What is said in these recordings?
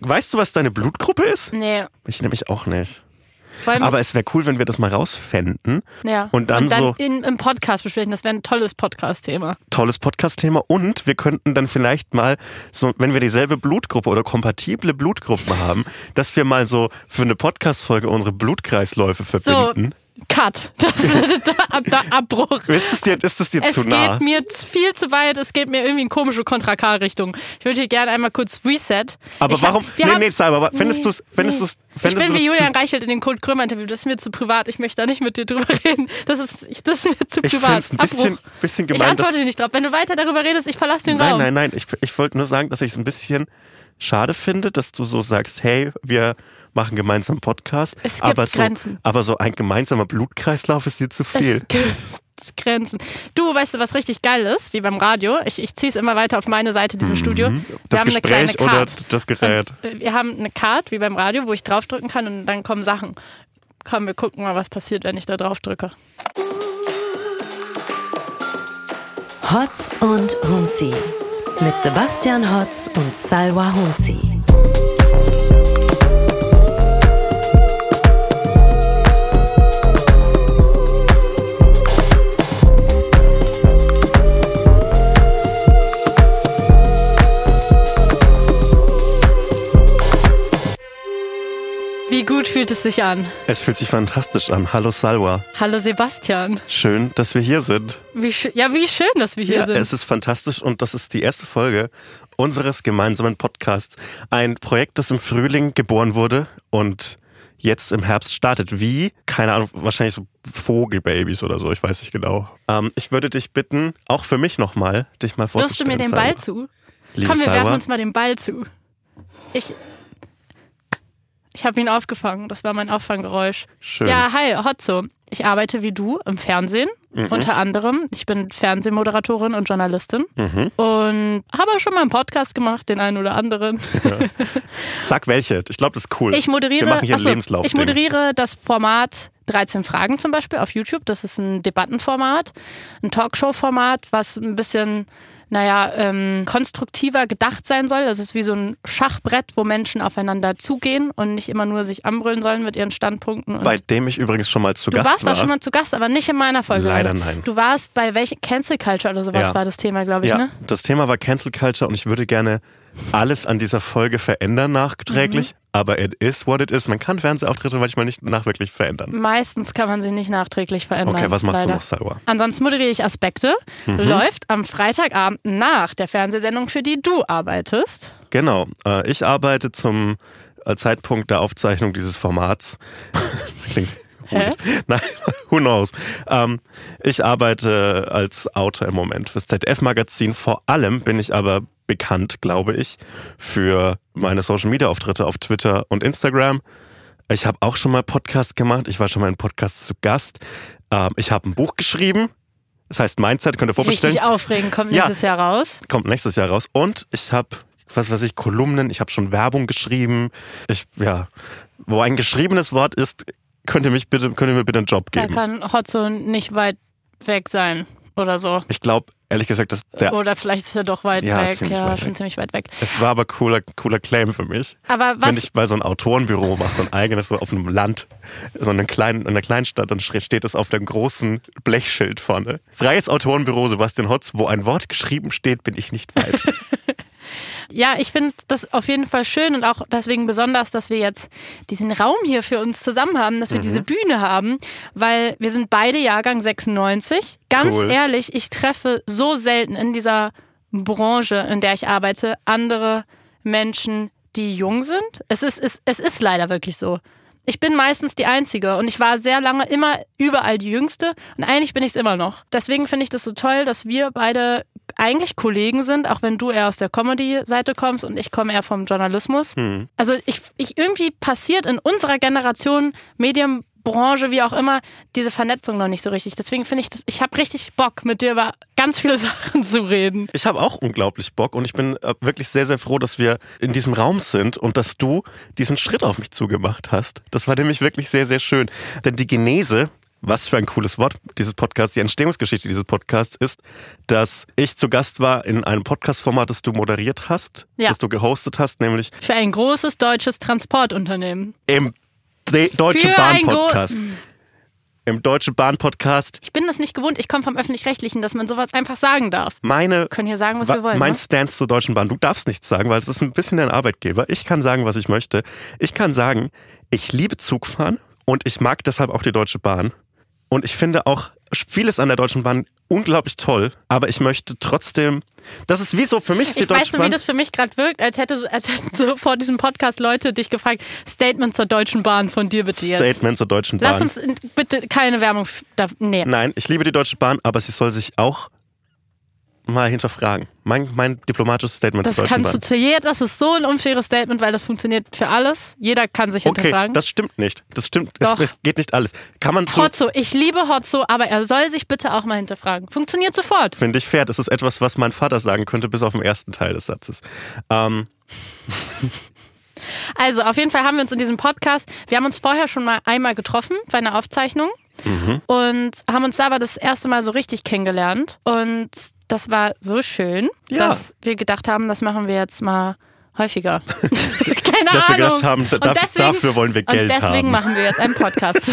Weißt du, was deine Blutgruppe ist? Nee. Ich nämlich auch nicht. Aber es wäre cool, wenn wir das mal rausfänden. ja. und dann so- in, im Podcast besprechen. Das wäre ein tolles Podcast-Thema. Tolles Podcast-Thema. Und wir könnten dann vielleicht mal, so, wenn wir dieselbe Blutgruppe oder kompatible Blutgruppen haben, dass wir mal so für eine Podcast-Folge unsere Blutkreisläufe verbinden. Cut. Das, da, da, Abbruch. Ist es dir, ist es dir Es zu nah? geht mir viel zu weit. Es geht mir irgendwie in komische Kontra-K-Richtung. Ich würde hier gerne einmal kurz Reset. aber ich hab- warum? wir nee, haben- nee, sag aber findest Nee, du es, findest nee. du's, Ich findest bin wie das Julian Reichelt in dem Kurt Krömer Interview. Das ist mir zu privat. Ich möchte da nicht mit dir drüber reden. Das ist, ich- das ist mir zu Ich privat. ein bisschen, bisschen Ich gemein, dass, antworte nicht drauf. Wenn du weiter darüber redest, ich verlasse den Nein, Raum. nein, nein. Ich, ich wollte nur sagen, dass ich es ein bisschen schade finde, dass du so sagst, hey, wir machen gemeinsam einen Podcast. Es gibt aber, so, Grenzen. aber so ein gemeinsamer Blutkreislauf ist dir zu viel. Es gibt Grenzen. Du, weißt du, was richtig geil ist, wie beim Radio? Ich, ich ziehe es immer weiter auf meine Seite, diesem Studio. Wir Mhm. Das haben eine kleine Gespräch oder das Gerät? Und äh, wir haben eine Card, wie beim Radio, wo ich draufdrücken kann und dann kommen Sachen. Komm, wir gucken mal, was passiert, wenn ich da drauf drücke. Hotz und Humsi. Mit Sebastian Hotz und Salwa Humsi. Wie gut fühlt es sich an? Es fühlt sich fantastisch an. Hallo Salwa. Hallo Sebastian. Schön, dass wir hier sind. Wie ja, wie schön, dass wir hier Ja, sind. es ist fantastisch und das ist die erste Folge unseres gemeinsamen Podcasts. Ein Projekt, das im Frühling geboren wurde und jetzt im Herbst startet. Wie? Keine Ahnung, wahrscheinlich so Vogelbabys oder so, ich weiß nicht genau. Ähm, ich würde dich bitten, auch für mich nochmal, dich mal Wirfst du vorzustellen. mir den. Ball zu? Liebe Komm, wir Salwa. werfen uns mal den Ball zu. Ich. Ich habe ihn aufgefangen. Das war mein Auffanggeräusch. Schön. Ja, hi, Hotzo. Ich arbeite wie du im Fernsehen, Mhm. unter anderem. Ich bin Fernsehmoderatorin und Journalistin Mhm. und habe schon mal einen Podcast gemacht, den einen oder anderen. Sag welche. Ich glaube, das ist cool. Ich moderiere, Wir machen hier achso, Lebenslauf. ich moderiere das Format 13 Fragen zum Beispiel auf YouTube. Das ist ein Debattenformat, ein Talkshow-Format, was ein bisschen, naja, ähm, konstruktiver gedacht sein soll. Das ist wie so ein Schachbrett, wo Menschen aufeinander zugehen und nicht immer nur sich anbrüllen sollen mit ihren Standpunkten. Und Bei dem ich übrigens schon mal zu du Gast warst war. auch schon mal zu Gast, aber nicht in meiner Folge. Leider nein. Du warst bei welchem Cancel Culture oder sowas Ja. war das Thema, glaube ich, ja, ne? das Thema war Cancel Culture und ich würde gerne alles an dieser Folge verändern nachträglich. Mhm. Aber it is what it is. Man kann Fernsehauftritte manchmal nicht nachwirklich verändern. Meistens kann man sie nicht nachträglich verändern. Okay, was machst leider. du noch, Salwa? Ansonsten moderiere ich Aspekte. Mhm. Läuft am Freitagabend nach der Fernsehsendung, für die du arbeitest. Genau. Äh, ich arbeite zum äh, Zeitpunkt der Aufzeichnung dieses Formats. Das klingt Hä? Nein, who knows. Ähm, ich arbeite als Autor im Moment fürs ZDF-Magazin. Vor allem bin ich aber bekannt, glaube ich, für meine Social-Media-Auftritte auf Twitter und Instagram. Ich habe auch schon mal Podcast gemacht. Ich war schon mal in Podcast zu Gast. Ähm, ich habe ein Buch geschrieben. Das heißt Mindset, könnt ihr vorbestellen. Richtig aufregend, kommt Ja. nächstes Jahr raus. kommt nächstes Jahr raus. Und ich habe, was weiß ich, Kolumnen, ich habe schon Werbung geschrieben. Ich, ja, wo ein geschriebenes Wort ist, könnt ihr mich bitte, könnt ihr mir bitte einen Job Da geben. kann Hotzo nicht weit weg sein oder so. Ich glaube, ehrlich gesagt, dass der, Oder vielleicht ist er doch weit Ja, weg. ja, weit schon weg. ziemlich weit weg. es war aber cooler, cooler Claim für mich. Aber was, Wenn ich bei so einem Autorenbüro mache, so ein eigenes, so auf einem Land, so in einer kleinen, in einer kleinen Stadt, dann steht es auf dem großen Blechschild vorne. Freies Autorenbüro Sebastian Hotz, wo ein Wort geschrieben steht, bin ich nicht weit. ja, ich finde das auf jeden Fall schön und auch deswegen besonders, dass wir jetzt diesen Raum hier für uns zusammen haben, dass wir Mhm. diese Bühne haben, weil wir sind beide Jahrgang 96. Ganz Cool. ehrlich, ich treffe so selten in dieser Branche, in der ich arbeite, andere Menschen, die jung sind. Es ist, es, es ist leider wirklich so. Ich bin meistens die Einzige und ich war sehr lange immer überall die Jüngste und eigentlich bin ich es immer noch. Deswegen finde ich das so toll, dass wir beide eigentlich Kollegen sind, auch wenn du eher aus der Comedy-Seite kommst und ich komme eher vom Journalismus. Also ich, ich irgendwie passiert in unserer Generation Medienbranche, wie auch immer, diese Vernetzung noch nicht so richtig. Deswegen finde ich, ich habe richtig Bock, mit dir über ganz viele Sachen zu reden. Ich habe auch unglaublich Bock und ich bin äh, wirklich sehr, sehr froh, dass wir in diesem Raum sind und dass du diesen Schritt auf mich zugemacht hast. Das war nämlich wirklich sehr, sehr schön. Denn die Genese was für ein cooles Wort dieses Podcast, die Entstehungsgeschichte dieses Podcasts ist, dass ich zu Gast war in einem Podcast-Format, das du moderiert hast, Ja. das du gehostet hast, nämlich Für ein großes deutsches Transportunternehmen. im De Deutsche Bahn Podcast. Im Deutsche Bahn Podcast. Ich bin das nicht gewohnt. Ich komme vom Öffentlich-Rechtlichen, dass man sowas einfach sagen darf. Meine Wir können hier sagen, was Wa- wir wollen. Mein ne? Stance zur Deutschen Bahn. Du darfst nichts sagen, weil es ist ein bisschen dein Arbeitgeber. Ich kann sagen, was ich möchte. Ich kann sagen, ich liebe Zugfahren und ich mag deshalb auch die Deutsche Bahn. Und ich finde auch vieles an der Deutschen Bahn unglaublich toll, aber ich möchte trotzdem, das ist wie so, für mich ist die Ich weiß Deutsche wie Bahn, das für mich gerade wirkt, als, hätte, als hätten so vor diesem Podcast Leute dich gefragt, Statement zur Deutschen Bahn von dir bitte jetzt. Statement zur Deutschen Bahn. Lass uns bitte keine Werbung. Da, nee. Nein, ich liebe die Deutsche Bahn, aber sie soll sich auch mal hinterfragen. Mein, mein diplomatisches Statement Das zur Deutschen kannst Bahn. du zu jedem, das ist so ein unfaires Statement, weil das funktioniert für alles. Jeder kann sich Okay, hinterfragen. das stimmt nicht. Das stimmt. Doch. Es, es geht nicht alles. Kann man zu, Hotzo, ich liebe Hotzo, aber er soll sich bitte auch mal hinterfragen. Funktioniert sofort. Finde ich fair. Das ist etwas, was mein Vater sagen könnte, bis auf den ersten Teil des Satzes. Ähm, Also, auf jeden Fall haben wir uns in diesem Podcast, wir haben uns vorher schon mal einmal getroffen bei einer Aufzeichnung Mhm. und haben uns da aber das erste Mal so richtig kennengelernt. Und das war so schön, Ja. dass wir gedacht haben, das machen wir jetzt mal häufiger. Keine Dass wir Ahnung. gedacht haben, da- Und dafür- wollen wir Geld Und deswegen haben. machen wir jetzt einen Podcast.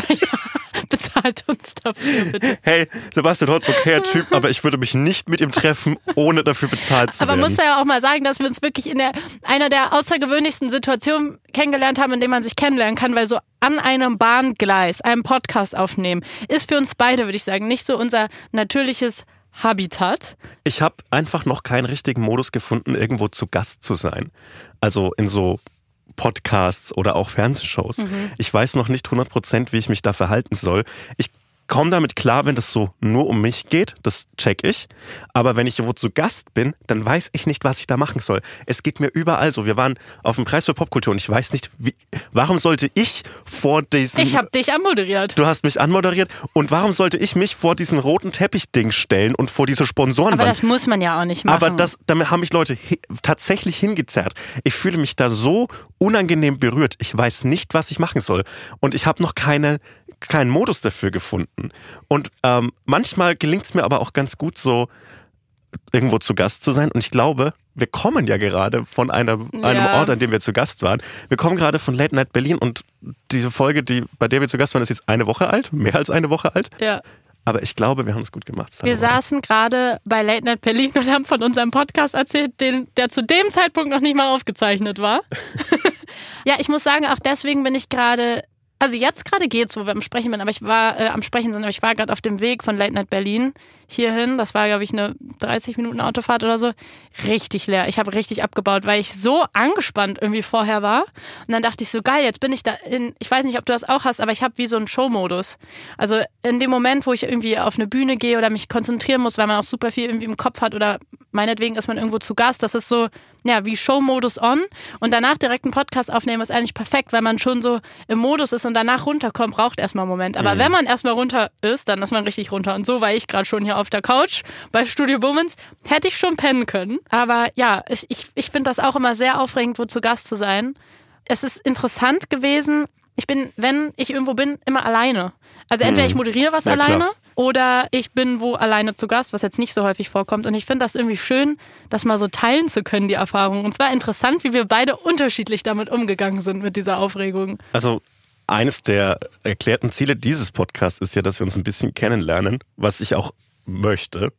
bezahlt uns dafür, bitte. hey, Sebastian Holz, okayer Typ, aber ich würde mich nicht mit ihm treffen, ohne dafür bezahlt zu Aber werden. muss ja auch mal sagen, dass wir uns wirklich in der, einer der außergewöhnlichsten Situationen kennengelernt haben, in denen man sich kennenlernen kann, weil so an einem Bahngleis einen Podcast aufnehmen, ist für uns beide, würde ich sagen, nicht so unser natürliches Habitat. ich habe einfach noch keinen richtigen Modus gefunden, irgendwo zu Gast zu sein. Also in so Podcasts oder auch Fernsehshows. Mhm. Ich weiß noch nicht 100%, wie ich mich da verhalten soll. Ich komme damit klar, wenn das so nur um mich geht, das check ich. Aber wenn ich irgendwo zu Gast bin, dann weiß ich nicht, was ich da machen soll. Es geht mir überall so. Wir waren auf dem Preis für Popkultur und ich weiß nicht, wie, warum sollte ich vor diesem... Ich habe dich anmoderiert. Du hast mich anmoderiert und warum sollte ich mich vor diesen roten Teppichding stellen und vor diese Sponsorenwand? Aber das muss man ja auch nicht machen. Aber das, damit haben mich Leute tatsächlich hingezerrt. Ich fühle mich da so unangenehm berührt. Ich weiß nicht, was ich machen soll. Und ich habe noch keine, keinen Modus dafür gefunden. Und ähm, manchmal gelingt es mir aber auch ganz gut, so irgendwo zu Gast zu sein. Und ich glaube, wir kommen ja gerade von einer, einem Ja. Ort, an dem wir zu Gast waren. Wir kommen gerade von Late Night Berlin und diese Folge, die, bei der wir zu Gast waren, ist jetzt eine Woche alt, mehr als eine Woche alt. ja. Aber ich glaube, wir haben es gut gemacht. Wir saßen gerade bei Late Night Berlin und haben von unserem Podcast erzählt, den, der zu dem Zeitpunkt noch nicht mal aufgezeichnet war. ja, ich muss sagen, auch deswegen bin ich gerade, also jetzt gerade geht's, wo wir am Sprechen sind, aber ich war äh, am Sprechen sind, aber ich war gerade auf dem Weg von Late Night Berlin hierhin. Das war, glaube ich, eine 30 Minuten Autofahrt oder so. Richtig leer. Ich habe richtig abgebaut, weil ich so angespannt irgendwie vorher war. Und dann dachte ich so, geil, jetzt bin ich da in, ich weiß nicht, ob du das auch hast, aber ich habe wie so einen Showmodus. Also in dem Moment, wo ich irgendwie auf eine Bühne gehe oder mich konzentrieren muss, weil man auch super viel irgendwie im Kopf hat oder meinetwegen ist man irgendwo zu Gast, das ist so, ja, wie Showmodus on und danach direkt einen Podcast aufnehmen ist eigentlich perfekt, weil man schon so im Modus ist und danach runterkommt, braucht erstmal einen Moment. Aber wenn man erstmal runter ist, dann ist man richtig runter. Und so war ich gerade schon hier auf der Couch bei Studio Bummens. Hätte ich schon pennen können. Aber ja, ich, ich, ich finde das auch immer sehr aufregend, wo zu Gast zu sein. Es ist interessant gewesen. Ich bin, wenn ich irgendwo bin, immer alleine. Also entweder ich moderiere was Ja, klar. alleine oder ich bin wo alleine zu Gast, was jetzt nicht so häufig vorkommt. Und ich finde das irgendwie schön, das mal so teilen zu können, die Erfahrung. Und zwar interessant, wie wir beide unterschiedlich damit umgegangen sind, mit dieser Aufregung. Also eines der erklärten Ziele dieses Podcasts ist ja, dass wir uns ein bisschen kennenlernen, was ich auch möchte.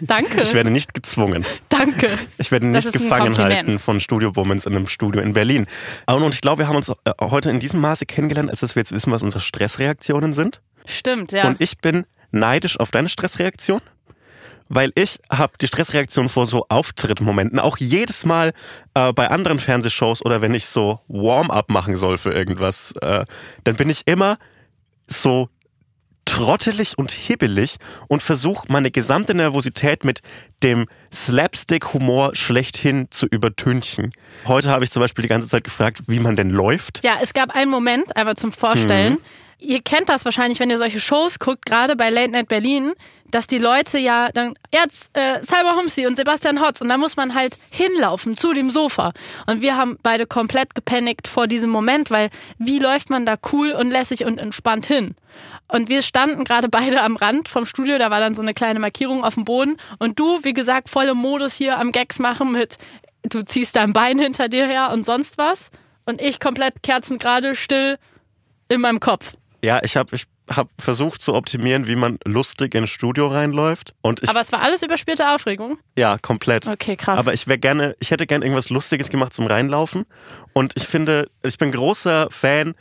Danke. Ich werde nicht gezwungen. Danke. Ich werde nicht gefangen halten von Studio Womans in einem Studio in Berlin. Und ich glaube, wir haben uns äh, heute in diesem Maße kennengelernt, als dass wir jetzt wissen, was unsere Stressreaktionen sind. Stimmt, ja. Und ich bin neidisch auf deine Stressreaktion, weil ich habe die Stressreaktion vor so Auftrittmomenten, auch jedes Mal äh, bei anderen Fernsehshows oder wenn ich so Warm-up machen soll für irgendwas, äh, dann bin ich immer so trottelig und hibbelig und versuche meine gesamte Nervosität mit dem Slapstick-Humor schlechthin zu übertünchen. Heute habe ich zum Beispiel die ganze Zeit gefragt, wie man denn läuft. Ja, es gab einen Moment, einmal zum Vorstellen. Mhm. Ihr kennt das wahrscheinlich, wenn ihr solche Shows guckt, gerade bei Late Night Berlin, dass die Leute ja dann, jetzt äh, Cyber Humsi und Sebastian Hotz und da muss man halt hinlaufen zu dem Sofa. Und wir haben beide komplett gepanikt vor diesem Moment, weil wie läuft man da cool und lässig und entspannt hin? Und wir standen gerade beide am Rand vom Studio, da war dann so eine kleine Markierung auf dem Boden und du, wie gesagt, voll im Modus hier am Gags machen mit, du ziehst dein Bein hinter dir her und sonst was. Und ich komplett kerzengerade, still in meinem Kopf. Ja, ich habe ich hab versucht zu optimieren, wie man lustig ins Studio reinläuft. Und ich, Aber es war alles überspielte Aufregung. ja, komplett. Okay, krass. Aber ich wäre gerne, ich hätte gerne irgendwas Lustiges gemacht zum Reinlaufen. Und ich finde, ich bin großer Fan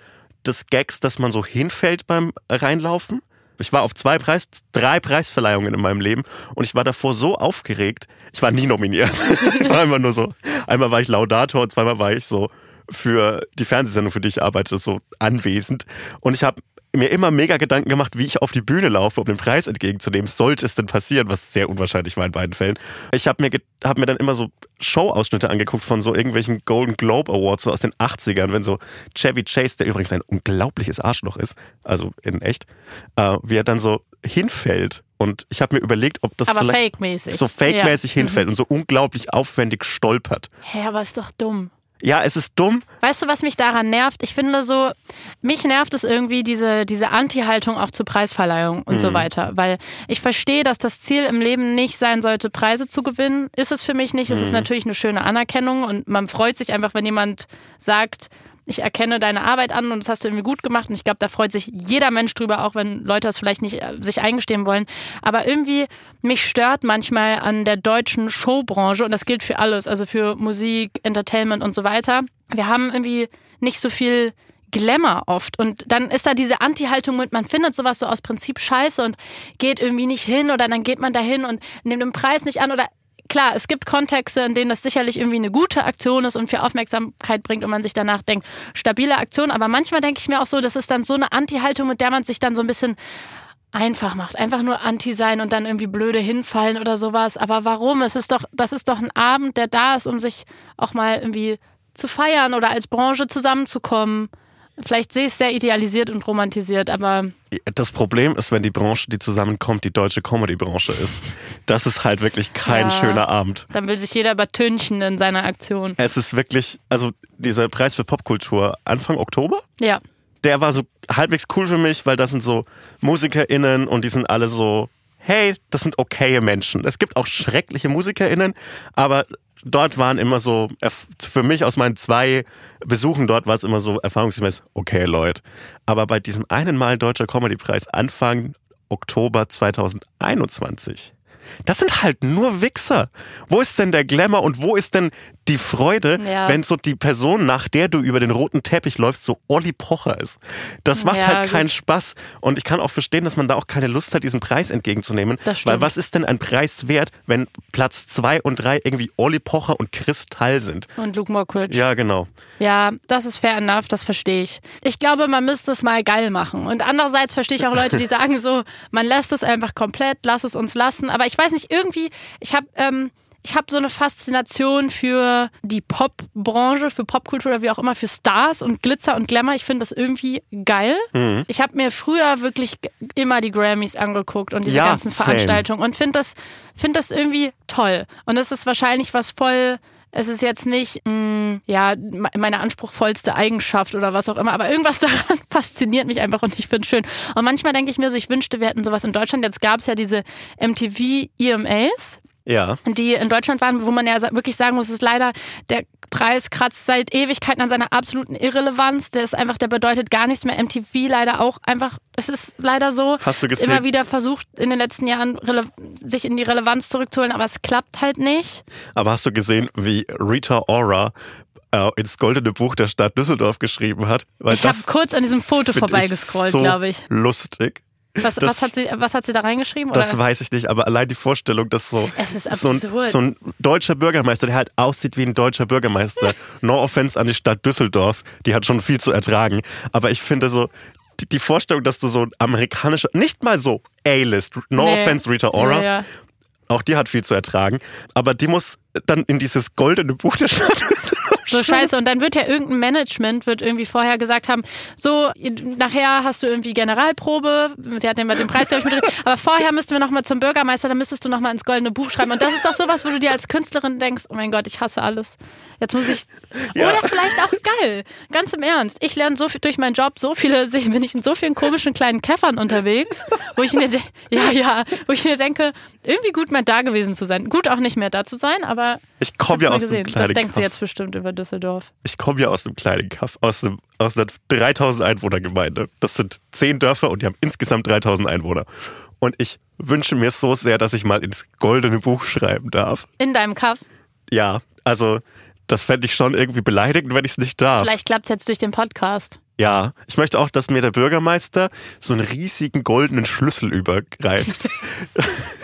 des Gags, dass man so hinfällt beim Reinlaufen. Ich war auf zwei Preis, drei Preisverleihungen in meinem Leben und ich war davor so aufgeregt. Ich war nie nominiert. ich war einfach nur so. Einmal war ich Laudator und zweimal war ich so für die Fernsehsendung, für die ich arbeite, so anwesend. Und ich habe mir immer mega Gedanken gemacht, wie ich auf die Bühne laufe, um den Preis entgegenzunehmen. Sollte es denn passieren, was sehr unwahrscheinlich war in beiden Fällen. Ich habe mir, hab mir dann immer so Show-Ausschnitte angeguckt von so irgendwelchen Golden Globe Awards so aus den 80ern, wenn so Chevy Chase, der übrigens ein unglaubliches Arschloch ist, also in echt, äh, wie er dann so hinfällt. Und ich habe mir überlegt, ob das Aber vielleicht fake-mäßig. so fake-mäßig Ja. Mhm. hinfällt und so unglaublich aufwendig stolpert. Hä, aber ist doch dumm. Ja, es ist dumm. Weißt du, was mich daran nervt? Ich finde so, mich nervt es irgendwie diese, diese Anti-Haltung auch zur Preisverleihung und so weiter. Weil ich verstehe, dass das Ziel im Leben nicht sein sollte, Preise zu gewinnen. Ist es für mich nicht. Es ist natürlich eine schöne Anerkennung und man freut sich einfach, wenn jemand sagt, ich erkenne deine Arbeit an und das hast du irgendwie gut gemacht. Und ich glaube, da freut sich jeder Mensch drüber, auch wenn Leute das vielleicht nicht äh, sich eingestehen wollen. Aber irgendwie, mich stört manchmal an der deutschen Showbranche, und das gilt für alles, also für Musik, Entertainment und so weiter. Wir haben irgendwie nicht so viel Glamour oft. Und dann ist da diese Anti-Haltung mit, man findet sowas so aus Prinzip scheiße und geht irgendwie nicht hin oder dann geht man da hin und nimmt den Preis nicht an oder klar, es gibt Kontexte, in denen das sicherlich irgendwie eine gute Aktion ist und für Aufmerksamkeit bringt und man sich danach denkt, stabile Aktion. Aber manchmal denke ich mir auch so, das ist dann so eine Anti-Haltung, mit der man sich dann so ein bisschen einfach macht. Einfach nur Anti sein und dann irgendwie blöde hinfallen oder sowas. Aber warum? Es ist doch, das ist doch ein Abend, der da ist, um sich auch mal irgendwie zu feiern oder als Branche zusammenzukommen. Vielleicht sehe ich es sehr idealisiert und romantisiert, aber Das Problem ist, wenn die Branche, die zusammenkommt, die deutsche Comedy-Branche ist. Das ist halt wirklich kein Ja. schöner Abend. dann will sich jeder übertünchen in seiner Aktion. Es ist wirklich, also dieser Preis für Popkultur Anfang Oktober, Ja. der war so halbwegs cool für mich, weil das sind so MusikerInnen und die sind alle so, hey, das sind okaye Menschen. Es gibt auch schreckliche MusikerInnen, aber dort waren immer so, für mich aus meinen zwei Besuchen dort war es immer so erfahrungsgemäß, okay Leute. Aber bei diesem einen Mal Deutscher Comedypreis Anfang Oktober 2021, das sind halt nur Wichser. Wo ist denn der Glamour und wo ist denn die Freude, Ja. wenn so die Person, nach der du über den roten Teppich läufst, so Olli Pocher ist? Das macht Ja, halt gut. keinen Spaß. Und ich kann auch verstehen, dass man da auch keine Lust hat, diesen Preis entgegenzunehmen. Weil was ist denn ein Preis wert, wenn Platz zwei und drei irgendwie Olli Pocher und Kristall sind? Und Luke Mockridge. Ja, genau. Ja, das ist fair enough, das verstehe ich. Ich glaube, man müsste es mal geil machen. Und andererseits verstehe ich auch Leute, die sagen so, man lässt es einfach komplett, lass es uns lassen. Aber ich weiß nicht, irgendwie, ich habe ähm, ich habe so eine Faszination für die Popbranche, für Popkultur oder wie auch immer, für Stars und Glitzer und Glamour. Ich finde das irgendwie geil. Ich habe mir früher wirklich immer die Grammys angeguckt und diese Ja, ganzen same. Veranstaltungen und finde das, find das irgendwie toll. Und das ist wahrscheinlich was voll es ist jetzt nicht mh, ja me- meine anspruchsvollste Eigenschaft oder was auch immer, aber irgendwas daran fasziniert mich einfach und ich finde es schön. Und manchmal denke ich mir so, ich wünschte, wir hätten sowas in Deutschland. Jetzt gab es ja diese MTV EMAs, Ja. die in Deutschland waren, wo man ja wirklich sagen muss, es ist leider, der Preis kratzt seit Ewigkeiten an seiner absoluten Irrelevanz. Der ist einfach, der bedeutet gar nichts mehr. MTV leider auch einfach, es ist leider so. Hast du gesehen- Immer wieder versucht, in den letzten Jahren sich in die Relevanz zurückzuholen, aber es klappt halt nicht. Aber hast du gesehen, wie Rita Ora äh, ins Goldene Buch der Stadt Düsseldorf geschrieben hat? Ich habe kurz an diesem Foto vorbeigescrollt, so glaube ich. Lustig. Was, das- was, hat sie, was hat sie da reingeschrieben? Das oder? weiß ich nicht, aber allein die Vorstellung, dass so, so, ein, so ein deutscher Bürgermeister, der halt aussieht wie ein deutscher Bürgermeister, no offense an die Stadt Düsseldorf, die hat schon viel zu ertragen, aber ich finde so, die, die Vorstellung, dass du so ein amerikanischer, nicht mal so A-List, no Nee. offense Rita Ora, Ja, ja. auch die hat viel zu ertragen, aber die muss dann in dieses goldene Buch der Stadt So scheiße. Und dann wird ja irgendein Management, wird irgendwie vorher gesagt haben, so, nachher hast du irgendwie Generalprobe, der hat immer den Preis, glaube ich, mit, aber vorher müssten wir nochmal zum Bürgermeister, dann müsstest du nochmal ins goldene Buch schreiben. Und das ist doch sowas, wo du dir als Künstlerin denkst, oh mein Gott, ich hasse alles. Jetzt muss ich, Ja. oder vielleicht auch geil. Ganz im Ernst. Ich lerne so viel durch meinen Job, so viele, bin ich in so vielen komischen kleinen Käffern unterwegs, wo ich mir, ja, ja, wo ich mir denke, irgendwie gut mal da gewesen zu sein. Gut auch nicht mehr da zu sein, aber Ich komme ja aus dem gesehen. kleinen Das denkt sie Kaff. jetzt bestimmt über Düsseldorf. Ich komme ja aus einem kleinen Kaff, aus, einem, aus einer 3000 Einwohner Gemeinde. Das sind zehn Dörfer und die haben insgesamt 3000 Einwohner. Und ich wünsche mir so sehr, dass ich mal ins goldene Buch schreiben darf. In deinem Kaff. Ja, also das fände ich schon irgendwie beleidigend, wenn ich es nicht darf. Vielleicht klappt es jetzt durch den Podcast. Ja, ich möchte auch, dass mir der Bürgermeister so einen riesigen goldenen Schlüssel übergreift.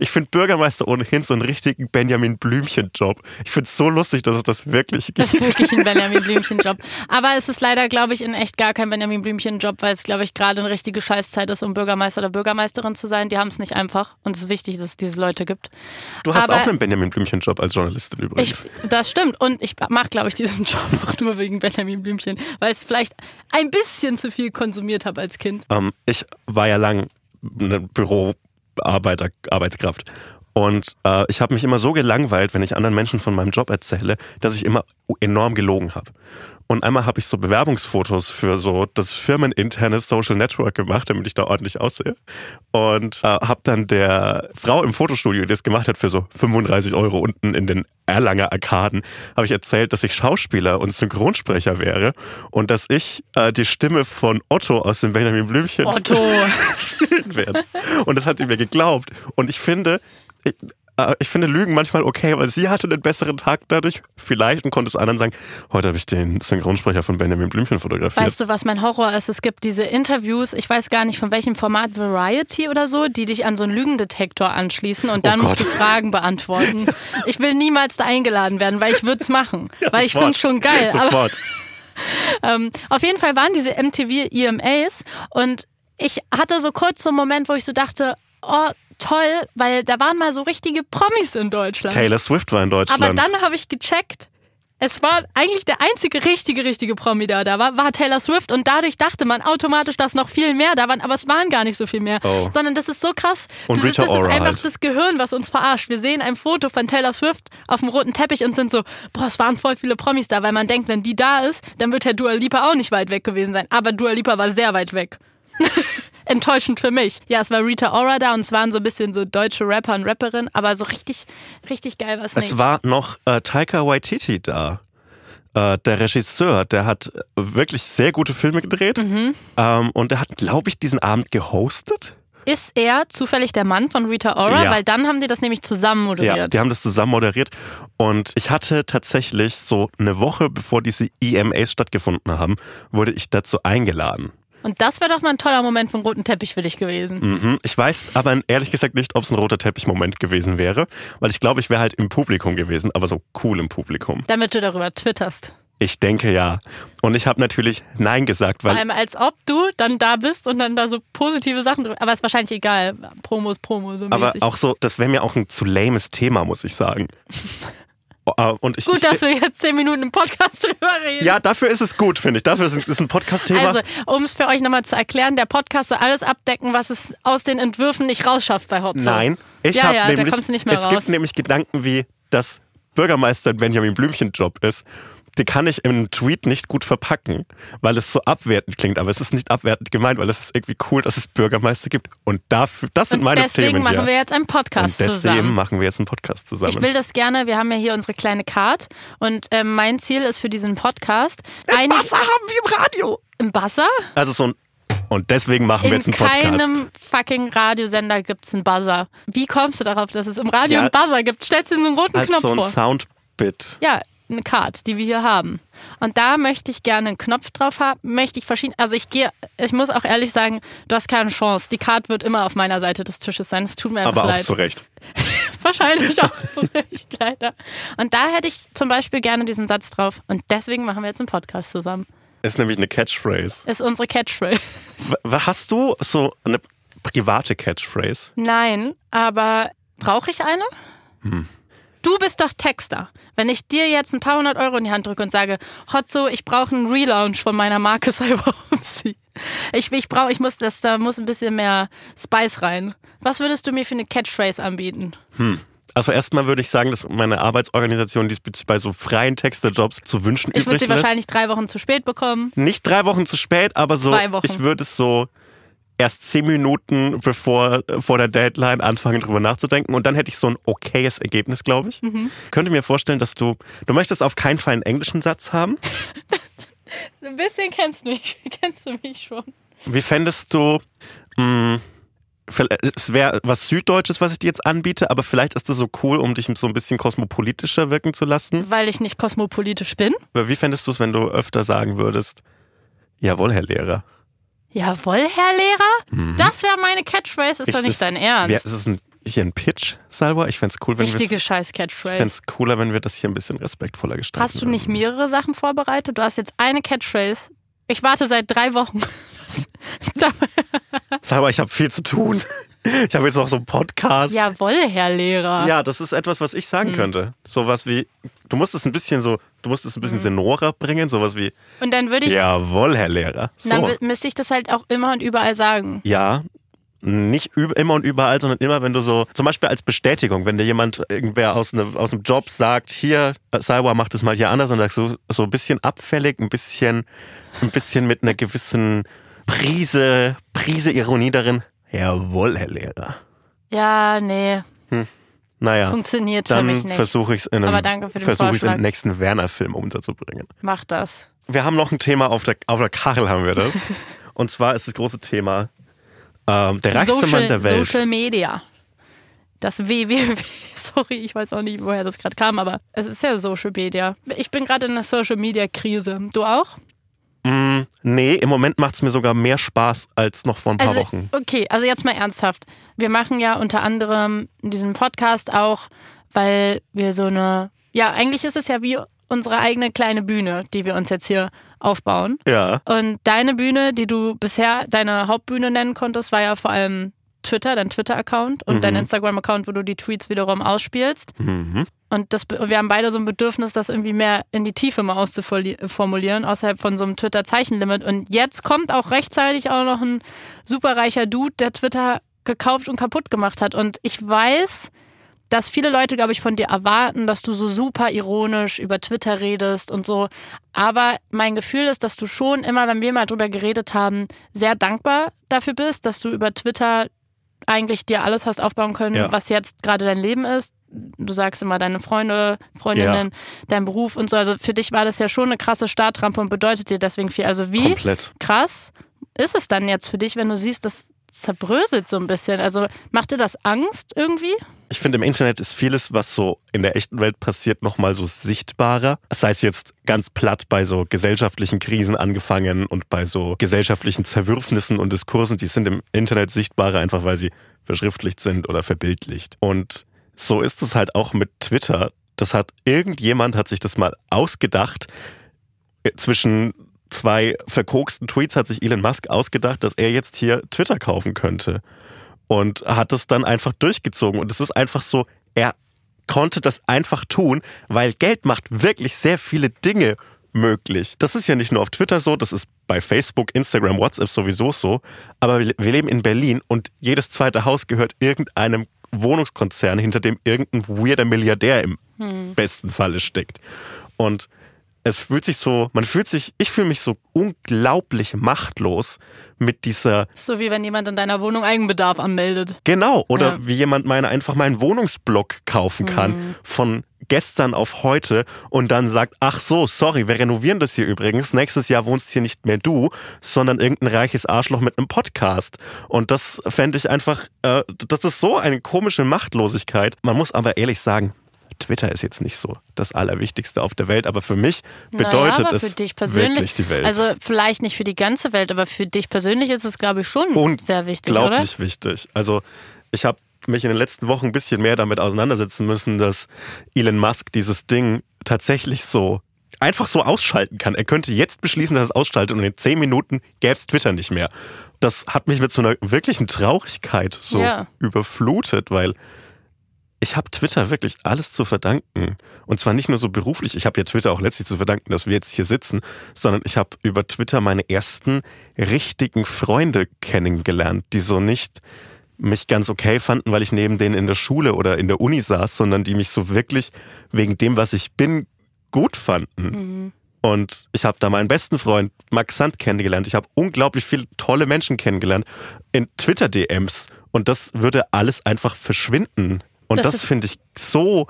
Ich finde Bürgermeister ohnehin so einen richtigen Benjamin Blümchen-Job. Ich finde es so lustig, dass es das wirklich gibt. Das ist wirklich ein Benjamin Blümchen-Job. Aber es ist leider, glaube ich, in echt gar kein Benjamin Blümchen-Job, weil es, glaube ich, gerade eine richtige Scheißzeit ist, um Bürgermeister oder Bürgermeisterin zu sein. Die haben es nicht einfach. Und es ist wichtig, dass es diese Leute gibt. Du hast aber- auch einen Benjamin Blümchen-Job als Journalistin Ich, übrigens. das stimmt. Und ich mache, glaube ich, diesen Job auch nur wegen Benjamin Blümchen, weil ich es vielleicht ein bisschen zu viel konsumiert habe als Kind. Ähm, ich war ja lang eine Büroarbeiter, Arbeitskraft. Und äh, ich habe mich immer so gelangweilt, wenn ich anderen Menschen von meinem Job erzähle, dass ich immer enorm gelogen habe. Und einmal habe ich so Bewerbungsfotos für so das firmeninterne Social Network gemacht, damit ich da ordentlich aussehe. Und äh, habe dann der Frau im Fotostudio, die das gemacht hat, für so 35 Euro unten in den Erlanger Arkaden, habe ich erzählt, dass ich Schauspieler und Synchronsprecher wäre und dass ich äh, die Stimme von Otto aus dem Benjamin Blümchen Otto. spielen werde. Und das hat sie mir geglaubt. Und ich finde, ich, äh, ich finde Lügen manchmal okay, weil sie hatte einen besseren Tag dadurch, vielleicht, und konnte es anderen sagen, heute habe ich den Synchronsprecher von Benjamin Blümchen fotografiert. Weißt du, was mein Horror ist? Es gibt diese Interviews, ich weiß gar nicht von welchem Format, Variety oder so, die dich an so einen Lügendetektor anschließen und dann Oh musst du. Fragen beantworten. Ich will niemals da eingeladen werden, weil ich würde es machen. weil ich finde es schon geil. Aber Sofort. ähm, auf jeden Fall waren diese MTV EMAs und ich hatte so kurz so einen Moment, wo ich so dachte, oh, toll, weil da waren mal so richtige Promis in Deutschland. Taylor Swift war in Deutschland. Aber dann habe ich gecheckt, es war eigentlich der einzige richtige, richtige Promi, der da war, war Taylor Swift und dadurch dachte man automatisch, dass noch viel mehr da waren, aber es waren gar nicht so viel mehr. Oh. Sondern das ist so krass. Und das ist, Rita das ist Ora einfach halt. das Gehirn, was uns verarscht. Wir sehen ein Foto von Taylor Swift auf dem roten Teppich und sind so, boah, es waren voll viele Promis da, weil man denkt, wenn die da ist, dann wird Herr Dua Lipa auch nicht weit weg gewesen sein. Aber Dua Lipa war sehr weit weg. Enttäuschend für mich. Ja, es war Rita Ora da und es waren so ein bisschen so deutsche Rapper und Rapperinnen, aber so richtig, richtig geil war es nicht. es war noch äh, Taika Waititi da. Äh, der Regisseur, der hat wirklich sehr gute Filme gedreht. Mhm. Ähm, und der hat, glaube ich, diesen Abend gehostet. Ist er zufällig der Mann von Rita Ora? Ja. Weil dann haben die das nämlich zusammen Ja, moderiert. die haben das zusammen moderiert. Und ich hatte tatsächlich so eine Woche, bevor diese EMAs stattgefunden haben, wurde ich dazu eingeladen. Und das wäre doch mal ein toller Moment vom roten Teppich für dich gewesen. Mhm. Ich weiß aber ehrlich gesagt nicht, ob es ein roter Teppich-Moment gewesen wäre, weil ich glaube, ich wäre halt im Publikum gewesen, aber so cool im Publikum. Damit du darüber twitterst. Ich denke ja. Und ich habe natürlich Nein gesagt, Vor weil allem als ob du dann da bist und dann da so positive Sachen drüber. Aber ist wahrscheinlich egal. Promo ist Promo, so aber mäßig. auch so, das wäre mir auch ein zu lames Thema, muss ich sagen. Äh, Und ich, Gut, ich, dass wir jetzt zehn Minuten im Podcast drüber reden. ja, dafür ist es gut, finde ich. Dafür ist es ein Podcast-Thema. Also, um es für euch nochmal zu erklären, der Podcast soll alles abdecken, was es aus den Entwürfen nicht rausschafft bei Hotzo. Nein, ich Ja, habe ja, da nämlich, es raus. gibt nämlich Gedanken wie, dass Bürgermeister Benjamin Blümchen Job ist. Die kann ich in einem Tweet nicht gut verpacken, weil es so abwertend klingt. Aber es ist nicht abwertend gemeint, weil es ist irgendwie cool, dass es Bürgermeister gibt. Und dafür, das sind Und meine deswegen Themen machen hier. wir jetzt einen Podcast Und deswegen zusammen. machen wir jetzt einen Podcast zusammen. Ich will das gerne, wir haben ja hier unsere kleine Card und ähm, mein Ziel ist für diesen Podcast ein Wasser haben wir im Radio. im Buzzer. Also so ein und deswegen machen wir In jetzt einen Podcast. keinem fucking Radiosender gibt's einen Buzzer. Wie kommst du darauf, dass es im Radio Ja. einen Buzzer gibt? Stellst du dir so einen roten als Knopf so ein vor? Soundbit. Ja, eine Card, die wir hier haben. Und da möchte ich gerne einen Knopf drauf haben, möchte ich verschieden. Also ich gehe, ich muss auch ehrlich sagen, du hast keine Chance. Die Card wird immer auf meiner Seite des Tisches sein. Es tut mir einfach Aber auch leid. zu Recht. Wahrscheinlich auch zu Recht, leider. Und da hätte ich zum Beispiel gerne diesen Satz drauf. Und deswegen machen wir jetzt einen Podcast zusammen. Ist nämlich eine Catchphrase. Ist unsere Catchphrase. Hast du so eine private Catchphrase? Nein, aber brauche ich eine? Du bist doch Texter. Wenn ich dir jetzt ein paar hundert Euro in die Hand drücke und sage, Hotzo, ich brauche einen Relaunch von meiner Marke Cyber Ich, ich brauche, ich muss, das, da muss ein bisschen mehr Spice rein. Was würdest du mir für eine Catchphrase anbieten? Hm. Also erstmal würde ich sagen, dass meine Arbeitsorganisation diesbezüglich bei so freien Texterjobs zu wünschen Ich würde übrig sie lässt. wahrscheinlich drei Wochen zu spät bekommen. Nicht drei Wochen zu spät, aber so, Zwei Wochen. ich würde es so erst zehn Minuten bevor vor der Deadline anfangen, drüber nachzudenken und dann hätte ich so ein okayes Ergebnis, glaube ich. Mhm. Könnte mir vorstellen, dass du, du möchtest auf keinen Fall einen englischen Satz haben. Ein bisschen kennst du mich, kennst du mich schon. Wie fändest du, mh, es wäre was Süddeutsches, was ich dir jetzt anbiete, aber vielleicht ist das so cool, um dich so ein bisschen kosmopolitischer wirken zu lassen. Weil ich nicht kosmopolitisch bin. Aber wie fändest du es, wenn du öfter sagen würdest, jawohl, Herr Lehrer? Jawohl, Herr Lehrer? Das wäre meine Catchphrase, ist Ich- doch nicht ist- dein Ernst. Wer, ist es ein, hier ein Pitch, Salva? Ich fände es cool, wenn wir Richtige Ich scheiß Catchphrase. fände es cooler, wenn wir das hier ein bisschen respektvoller gestalten. Hast du nicht würden. mehrere Sachen vorbereitet? Du hast jetzt eine Catchphrase. Ich warte seit drei Wochen. Salva, ich habe viel zu tun. Ich habe jetzt noch so einen Podcast. Jawohl, Herr Lehrer. Ja, das ist etwas, was ich Hm. sagen könnte. Sowas wie, du musst es ein bisschen so, du musst es ein Hm. bisschen senorer bringen, sowas wie, Und dann würde ich, jawohl, Herr Lehrer. dann So. wü- müsste ich das halt auch immer und überall sagen. Ja, nicht immer und überall, sondern immer, wenn du so, zum Beispiel als Bestätigung, wenn dir jemand, irgendwer aus, ne, aus einem Job sagt, hier, äh, Salwa macht es mal hier anders und sagst so, so ein bisschen abfällig, ein bisschen, ein bisschen mit einer gewissen Prise, Prise Ironie darin. Jawohl, Herr Lehrer. Ja, nee, Naja, funktioniert für mich dann nicht. versuche ich es in einem, versuche ich im nächsten Werner-Film unterzubringen. Mach das. Wir haben noch ein Thema auf der, auf der Kachel haben wir das. Und zwar ist das große Thema, ähm, der reichste Mann der Welt. Social Media. Das WWW. Sorry, ich weiß auch nicht, woher das gerade kam, aber es ist ja Social Media. Ich bin gerade in einer Social Media Krise. Du auch? Mm, nee, im Moment macht es mir sogar mehr Spaß als noch vor ein paar Also, Wochen. okay, also jetzt mal ernsthaft. Wir machen ja unter anderem diesen Podcast auch, weil wir so eine, ja, eigentlich ist es ja wie unsere eigene kleine Bühne, die wir uns jetzt hier aufbauen. Ja. Und deine Bühne, die du bisher deine Hauptbühne nennen konntest, war ja vor allem Twitter, dein Twitter-Account und dein Instagram-Account, wo du die Tweets wiederum ausspielst. Mhm. Und das, wir haben beide so ein Bedürfnis, das irgendwie mehr in die Tiefe mal auszuformulieren, außerhalb von so einem Twitter-Zeichenlimit. Und jetzt kommt auch rechtzeitig auch noch ein superreicher Dude, der Twitter gekauft und kaputt gemacht hat. Und ich weiß, dass viele Leute, glaube ich, von dir erwarten, dass du so super ironisch über Twitter redest und so. Aber mein Gefühl ist, dass du schon immer, wenn wir mal drüber geredet haben, sehr dankbar dafür bist, dass du über Twitter eigentlich dir alles hast aufbauen können, Ja. was jetzt gerade dein Leben ist. Du sagst immer deine Freunde, Freundinnen, dein Beruf und so. Also für dich war das ja schon eine krasse Startrampe und bedeutet dir deswegen viel. Also wie Komplett. krass ist es dann jetzt für dich, wenn du siehst, das zerbröselt so ein bisschen? Also macht dir das Angst irgendwie? Ich finde, im Internet ist vieles, was so in der echten Welt passiert, nochmal so sichtbarer. Sei es jetzt ganz platt bei so gesellschaftlichen Krisen angefangen und bei so gesellschaftlichen Zerwürfnissen und Diskursen, die sind im Internet sichtbarer, einfach weil sie verschriftlicht sind oder verbildlicht. Und so ist es halt auch mit Twitter. Das hat irgendjemand hat sich das mal ausgedacht. Zwischen zwei verkoksten Tweets hat sich Elon Musk ausgedacht, dass er jetzt hier Twitter kaufen könnte und hat es dann einfach durchgezogen. Und es ist einfach so, er konnte das einfach tun, weil Geld macht wirklich sehr viele Dinge möglich. Das ist ja nicht nur auf Twitter so, das ist bei Facebook, Instagram, WhatsApp sowieso so. Aber wir wir leben in Berlin und jedes zweite Haus gehört irgendeinem Wohnungskonzern, hinter dem irgendein weirder Milliardär im besten Falle steckt. Und es fühlt sich so, man fühlt sich, ich fühle mich so unglaublich machtlos mit dieser So wie wenn jemand in deiner Wohnung Eigenbedarf anmeldet. Genau, oder Ja. wie jemand meine einfach meinen Wohnungsblock kaufen kann von gestern auf heute und dann sagt, ach so, sorry, wir renovieren das hier übrigens. Nächstes Jahr wohnst hier nicht mehr du, sondern irgendein reiches Arschloch mit einem Podcast. Und das fände ich einfach, äh, das ist so eine komische Machtlosigkeit. Man muss aber ehrlich sagen, Twitter ist jetzt nicht so das Allerwichtigste auf der Welt, aber für mich bedeutet naja, es für dich persönlich, wirklich die Welt. Also vielleicht nicht für die ganze Welt, aber für dich persönlich ist es, glaube ich, schon sehr wichtig? Unglaublich wichtig. Also ich habe mich in den letzten Wochen ein bisschen mehr damit auseinandersetzen müssen, dass Elon Musk dieses Ding tatsächlich so einfach so ausschalten kann. Er könnte jetzt beschließen, dass er es ausschaltet und in zehn Minuten gäbe es Twitter nicht mehr. Das hat mich mit so einer wirklichen Traurigkeit so Ja. überflutet, weil ich habe Twitter wirklich alles zu verdanken. Und zwar nicht nur so beruflich, ich habe ja Twitter auch letztlich zu verdanken, dass wir jetzt hier sitzen, sondern ich habe über Twitter meine ersten richtigen Freunde kennengelernt, die so nicht mich ganz okay fanden, weil ich neben denen in der Schule oder in der Uni saß, sondern die mich so wirklich wegen dem, was ich bin, gut fanden. Mhm. Und ich habe da meinen besten Freund Max Sand kennengelernt. Ich habe unglaublich viele tolle Menschen kennengelernt in Twitter-DMs. Und das würde alles einfach verschwinden. Und das, das finde ich so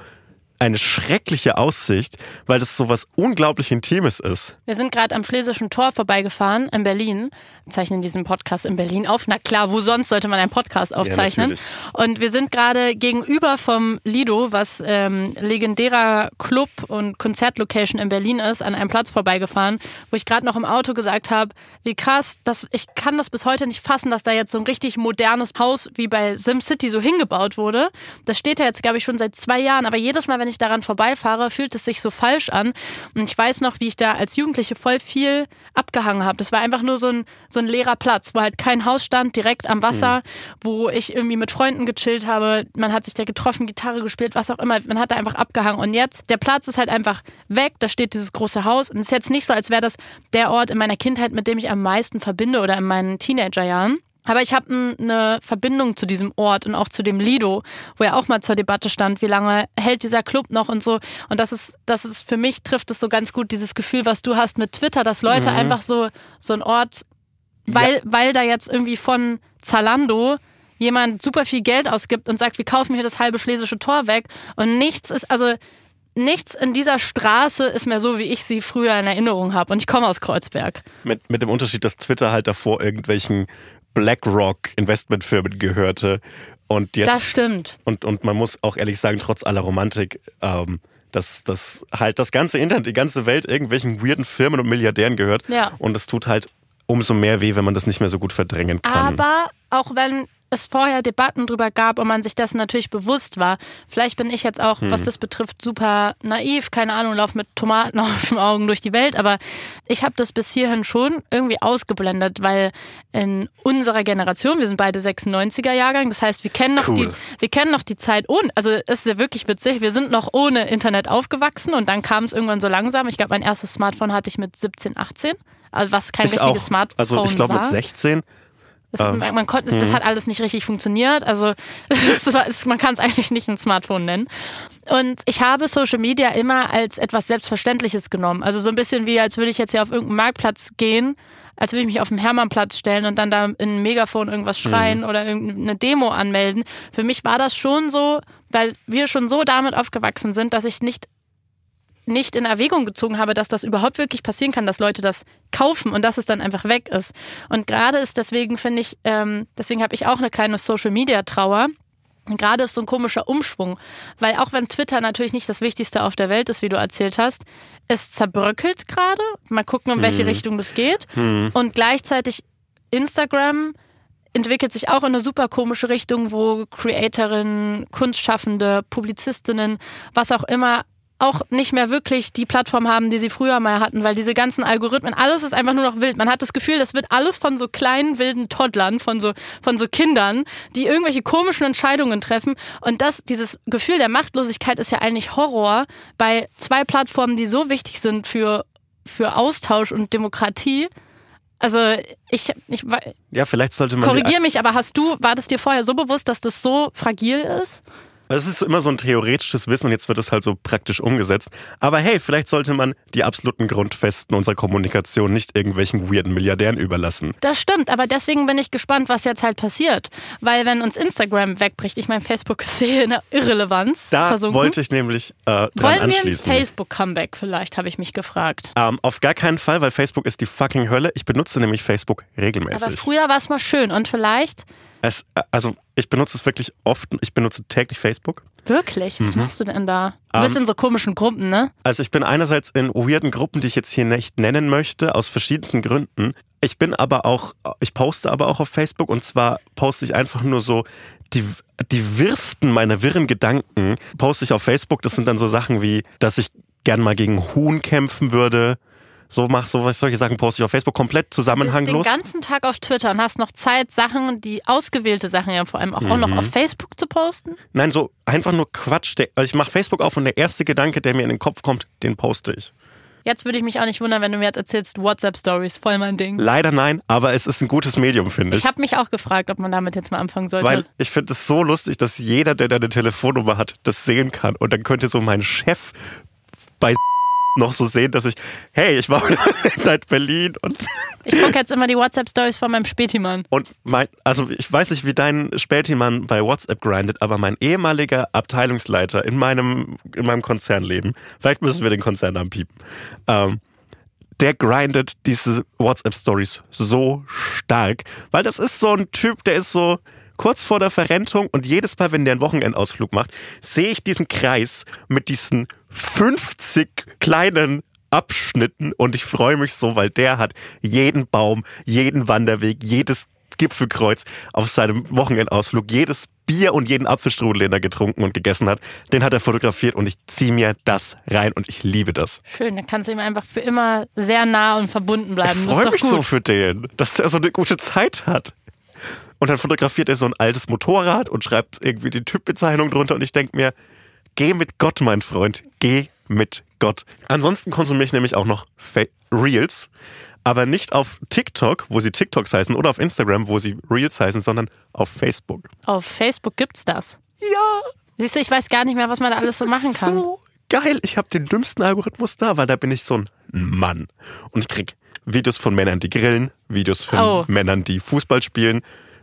eine schreckliche Aussicht, weil das so was unglaublich Intimes ist. Wir sind gerade am Schlesischen Tor vorbeigefahren in Berlin, zeichnen diesen Podcast in Berlin auf. Na klar, wo sonst sollte man einen Podcast aufzeichnen? Ja, und wir sind gerade gegenüber vom Lido, was ähm, legendärer Club und Konzertlocation in Berlin ist, an einem Platz vorbeigefahren, wo ich gerade noch im Auto gesagt habe, wie krass, dass ich kann das bis heute nicht fassen, dass da jetzt so ein richtig modernes Haus wie bei SimCity so hingebaut wurde. Das steht ja jetzt, glaube ich, schon seit zwei Jahren, aber jedes Mal, wenn ich daran vorbeifahre, fühlt es sich so falsch an. Und ich weiß noch, wie ich da als Jugendliche voll viel abgehangen habe. Das war einfach nur so ein, so ein leerer Platz, wo halt kein Haus stand, direkt am Wasser, mhm. wo ich irgendwie mit Freunden gechillt habe. Man hat sich da getroffen, Gitarre gespielt, was auch immer. Man hat da einfach abgehangen. Und jetzt, der Platz ist halt einfach weg. Da steht dieses große Haus. Und es ist jetzt nicht so, als wäre das der Ort in meiner Kindheit, mit dem ich am meisten verbinde oder in meinen Teenagerjahren. Aber ich habe eine Verbindung zu diesem Ort und auch zu dem Lido, wo ja auch mal zur Debatte stand, wie lange hält dieser Club noch und so. Und das ist, das ist für mich trifft es so ganz gut dieses Gefühl, was du hast mit Twitter, dass Leute mhm. einfach so so ein Ort, weil ja. weil da jetzt irgendwie von Zalando jemand super viel Geld ausgibt und sagt, wir kaufen hier das halbe schlesische Tor weg und nichts ist also nichts in dieser Straße ist mehr so, wie ich sie früher in Erinnerung habe. Und ich komme aus Kreuzberg. Mit, mit dem Unterschied, dass Twitter halt davor irgendwelchen BlackRock Investmentfirmen gehörte. Und jetzt, das stimmt. Und, und man muss auch ehrlich sagen, trotz aller Romantik, ähm, dass, dass halt das ganze Internet, die ganze Welt irgendwelchen weirden Firmen und Milliardären gehört. Ja. Und es tut halt umso mehr weh, wenn man das nicht mehr so gut verdrängen kann. Aber auch wenn es vorher Debatten drüber gab und man sich dessen natürlich bewusst war. Vielleicht bin ich jetzt auch, hm. was das betrifft, super naiv, keine Ahnung, lauf mit Tomaten auf den Augen durch die Welt, aber ich habe das bis hierhin schon irgendwie ausgeblendet, weil in unserer Generation, wir sind beide 96er Jahrgang, das heißt, wir kennen noch cool. die wir kennen noch die Zeit ohne, also es ist ja wirklich witzig, wir sind noch ohne Internet aufgewachsen und dann kam es irgendwann so langsam. Ich glaube, mein erstes Smartphone hatte ich mit 17, 18. Also was kein ich richtiges auch. Smartphone Also ich glaube mit 16 das, ähm, man konnte, das mhm. hat alles nicht richtig funktioniert. Also es, man kann es eigentlich nicht ein Smartphone nennen. Und ich habe Social Media immer als etwas Selbstverständliches genommen. Also so ein bisschen wie, als würde ich jetzt hier auf irgendeinen Marktplatz gehen, als würde ich mich auf den Hermannplatz stellen und dann da in ein Megafon irgendwas schreien mhm. oder irgendeine Demo anmelden. Für mich war das schon so, weil wir schon so damit aufgewachsen sind, dass ich nicht nicht in Erwägung gezogen habe, dass das überhaupt wirklich passieren kann, dass Leute das kaufen und dass es dann einfach weg ist. Und gerade ist deswegen, finde ich, ähm, deswegen habe ich auch eine kleine Social-Media-Trauer. Gerade ist so ein komischer Umschwung, weil auch wenn Twitter natürlich nicht das Wichtigste auf der Welt ist, wie du erzählt hast, es zerbröckelt gerade. Mal gucken, in welche hm. Richtung das geht. Hm. Und gleichzeitig Instagram entwickelt sich auch in eine super komische Richtung, wo Creatorinnen, Kunstschaffende, Publizistinnen, was auch immer auch nicht mehr wirklich die Plattform haben, die sie früher mal hatten, weil diese ganzen Algorithmen, alles ist einfach nur noch wild. Man hat das Gefühl, das wird alles von so kleinen wilden Toddlern, von so von so Kindern, die irgendwelche komischen Entscheidungen treffen und das dieses Gefühl der Machtlosigkeit ist ja eigentlich Horror bei zwei Plattformen, die so wichtig sind für für Austausch und Demokratie. Also ich, ich ja, vielleicht sollte man korrigier mich, aber hast du, war das dir vorher so bewusst, dass das so fragil ist? Es ist immer so ein theoretisches Wissen und jetzt wird es halt so praktisch umgesetzt. Aber hey, vielleicht sollte man die absoluten Grundfesten unserer Kommunikation nicht irgendwelchen weirden Milliardären überlassen. Das stimmt, aber deswegen bin ich gespannt, was jetzt halt passiert. Weil wenn uns Instagram wegbricht, ich meine, Facebook ist hier in der Irrelevanz da versunken. wollte ich nämlich äh, dran Wollen anschließen. wir ein Facebook-Comeback vielleicht, habe ich mich gefragt. Ähm, auf gar keinen Fall, weil Facebook ist die fucking Hölle. Ich benutze nämlich Facebook regelmäßig. Aber früher war es mal schön und vielleicht es, also ich benutze es wirklich oft. Ich benutze täglich Facebook. Wirklich? Was mhm. machst du denn da? Du bist ähm, in so komischen Gruppen, ne? Also ich bin einerseits in weirden Gruppen, die ich jetzt hier nicht nennen möchte, aus verschiedensten Gründen. Ich bin aber auch, ich poste aber auch auf Facebook und zwar poste ich einfach nur so die, die wirsten meiner wirren Gedanken poste ich auf Facebook. Das sind dann so Sachen wie, dass ich gern mal gegen Huhn kämpfen würde, So mach so solche Sachen poste ich auf Facebook komplett Du bist den zusammenhanglos. ganzen Tag auf Twitter und hast noch Zeit, Sachen, die ausgewählte Sachen ja vor allem auch, auch Mhm. noch auf Facebook zu posten. Nein, so einfach nur Quatsch. Also ich mache Facebook auf und der erste Gedanke, der mir in den Kopf kommt, den poste ich. Jetzt würde ich mich auch nicht wundern, wenn du mir jetzt erzählst, WhatsApp-Stories, voll mein Ding. Leider nein, aber es ist ein gutes Medium, finde ich. Ich habe mich auch gefragt, ob man damit jetzt mal anfangen sollte. Weil ich finde es so lustig, dass jeder, der deine Telefonnummer hat, das sehen kann. Und dann könnte so mein Chef bei noch so sehen, dass ich, hey, ich war in Berlin und, ich gucke jetzt immer die WhatsApp-Stories von meinem Spätimann. und mein, also ich weiß nicht, wie dein Spätimann bei WhatsApp grindet, aber mein ehemaliger Abteilungsleiter in meinem, in meinem Konzernleben, vielleicht müssen wir den Konzernnamen piepen, ähm, der grindet diese WhatsApp-Stories so stark, weil das ist so ein Typ, der ist so kurz vor der Verrentung und jedes Mal, wenn der einen Wochenendausflug macht, sehe ich diesen Kreis mit diesen 50 kleinen Abschnitten und ich freue mich so, weil der hat jeden Baum, jeden Wanderweg, jedes Gipfelkreuz auf seinem Wochenendausflug, jedes Bier und jeden Apfelstrudel, den er getrunken und gegessen hat, den hat er fotografiert und ich ziehe mir das rein und ich liebe das. Schön, dann kannst du ihm einfach für immer sehr nah und verbunden bleiben. Ich freue mich gut. so für den, dass er so eine gute Zeit hat. Und dann fotografiert er so ein altes Motorrad und schreibt irgendwie die Typbezeichnung drunter und ich denke mir, geh mit Gott, mein Freund, geh mit Gott. Ansonsten konsumiere ich nämlich auch noch Fa Reels, aber nicht auf TikTok, wo sie TikToks heißen, oder auf Instagram, wo sie Reels heißen, sondern auf Facebook. Auf Facebook gibt's das. Ja, Siehst du, ich weiß gar nicht mehr, was man da alles so machen kann. So geil. Ich habe den dümmsten Algorithmus da, weil da bin ich so ein Mann. Und ich krieg Videos von Männern, die grillen, Videos von Oh. Männern, die Fußball spielen,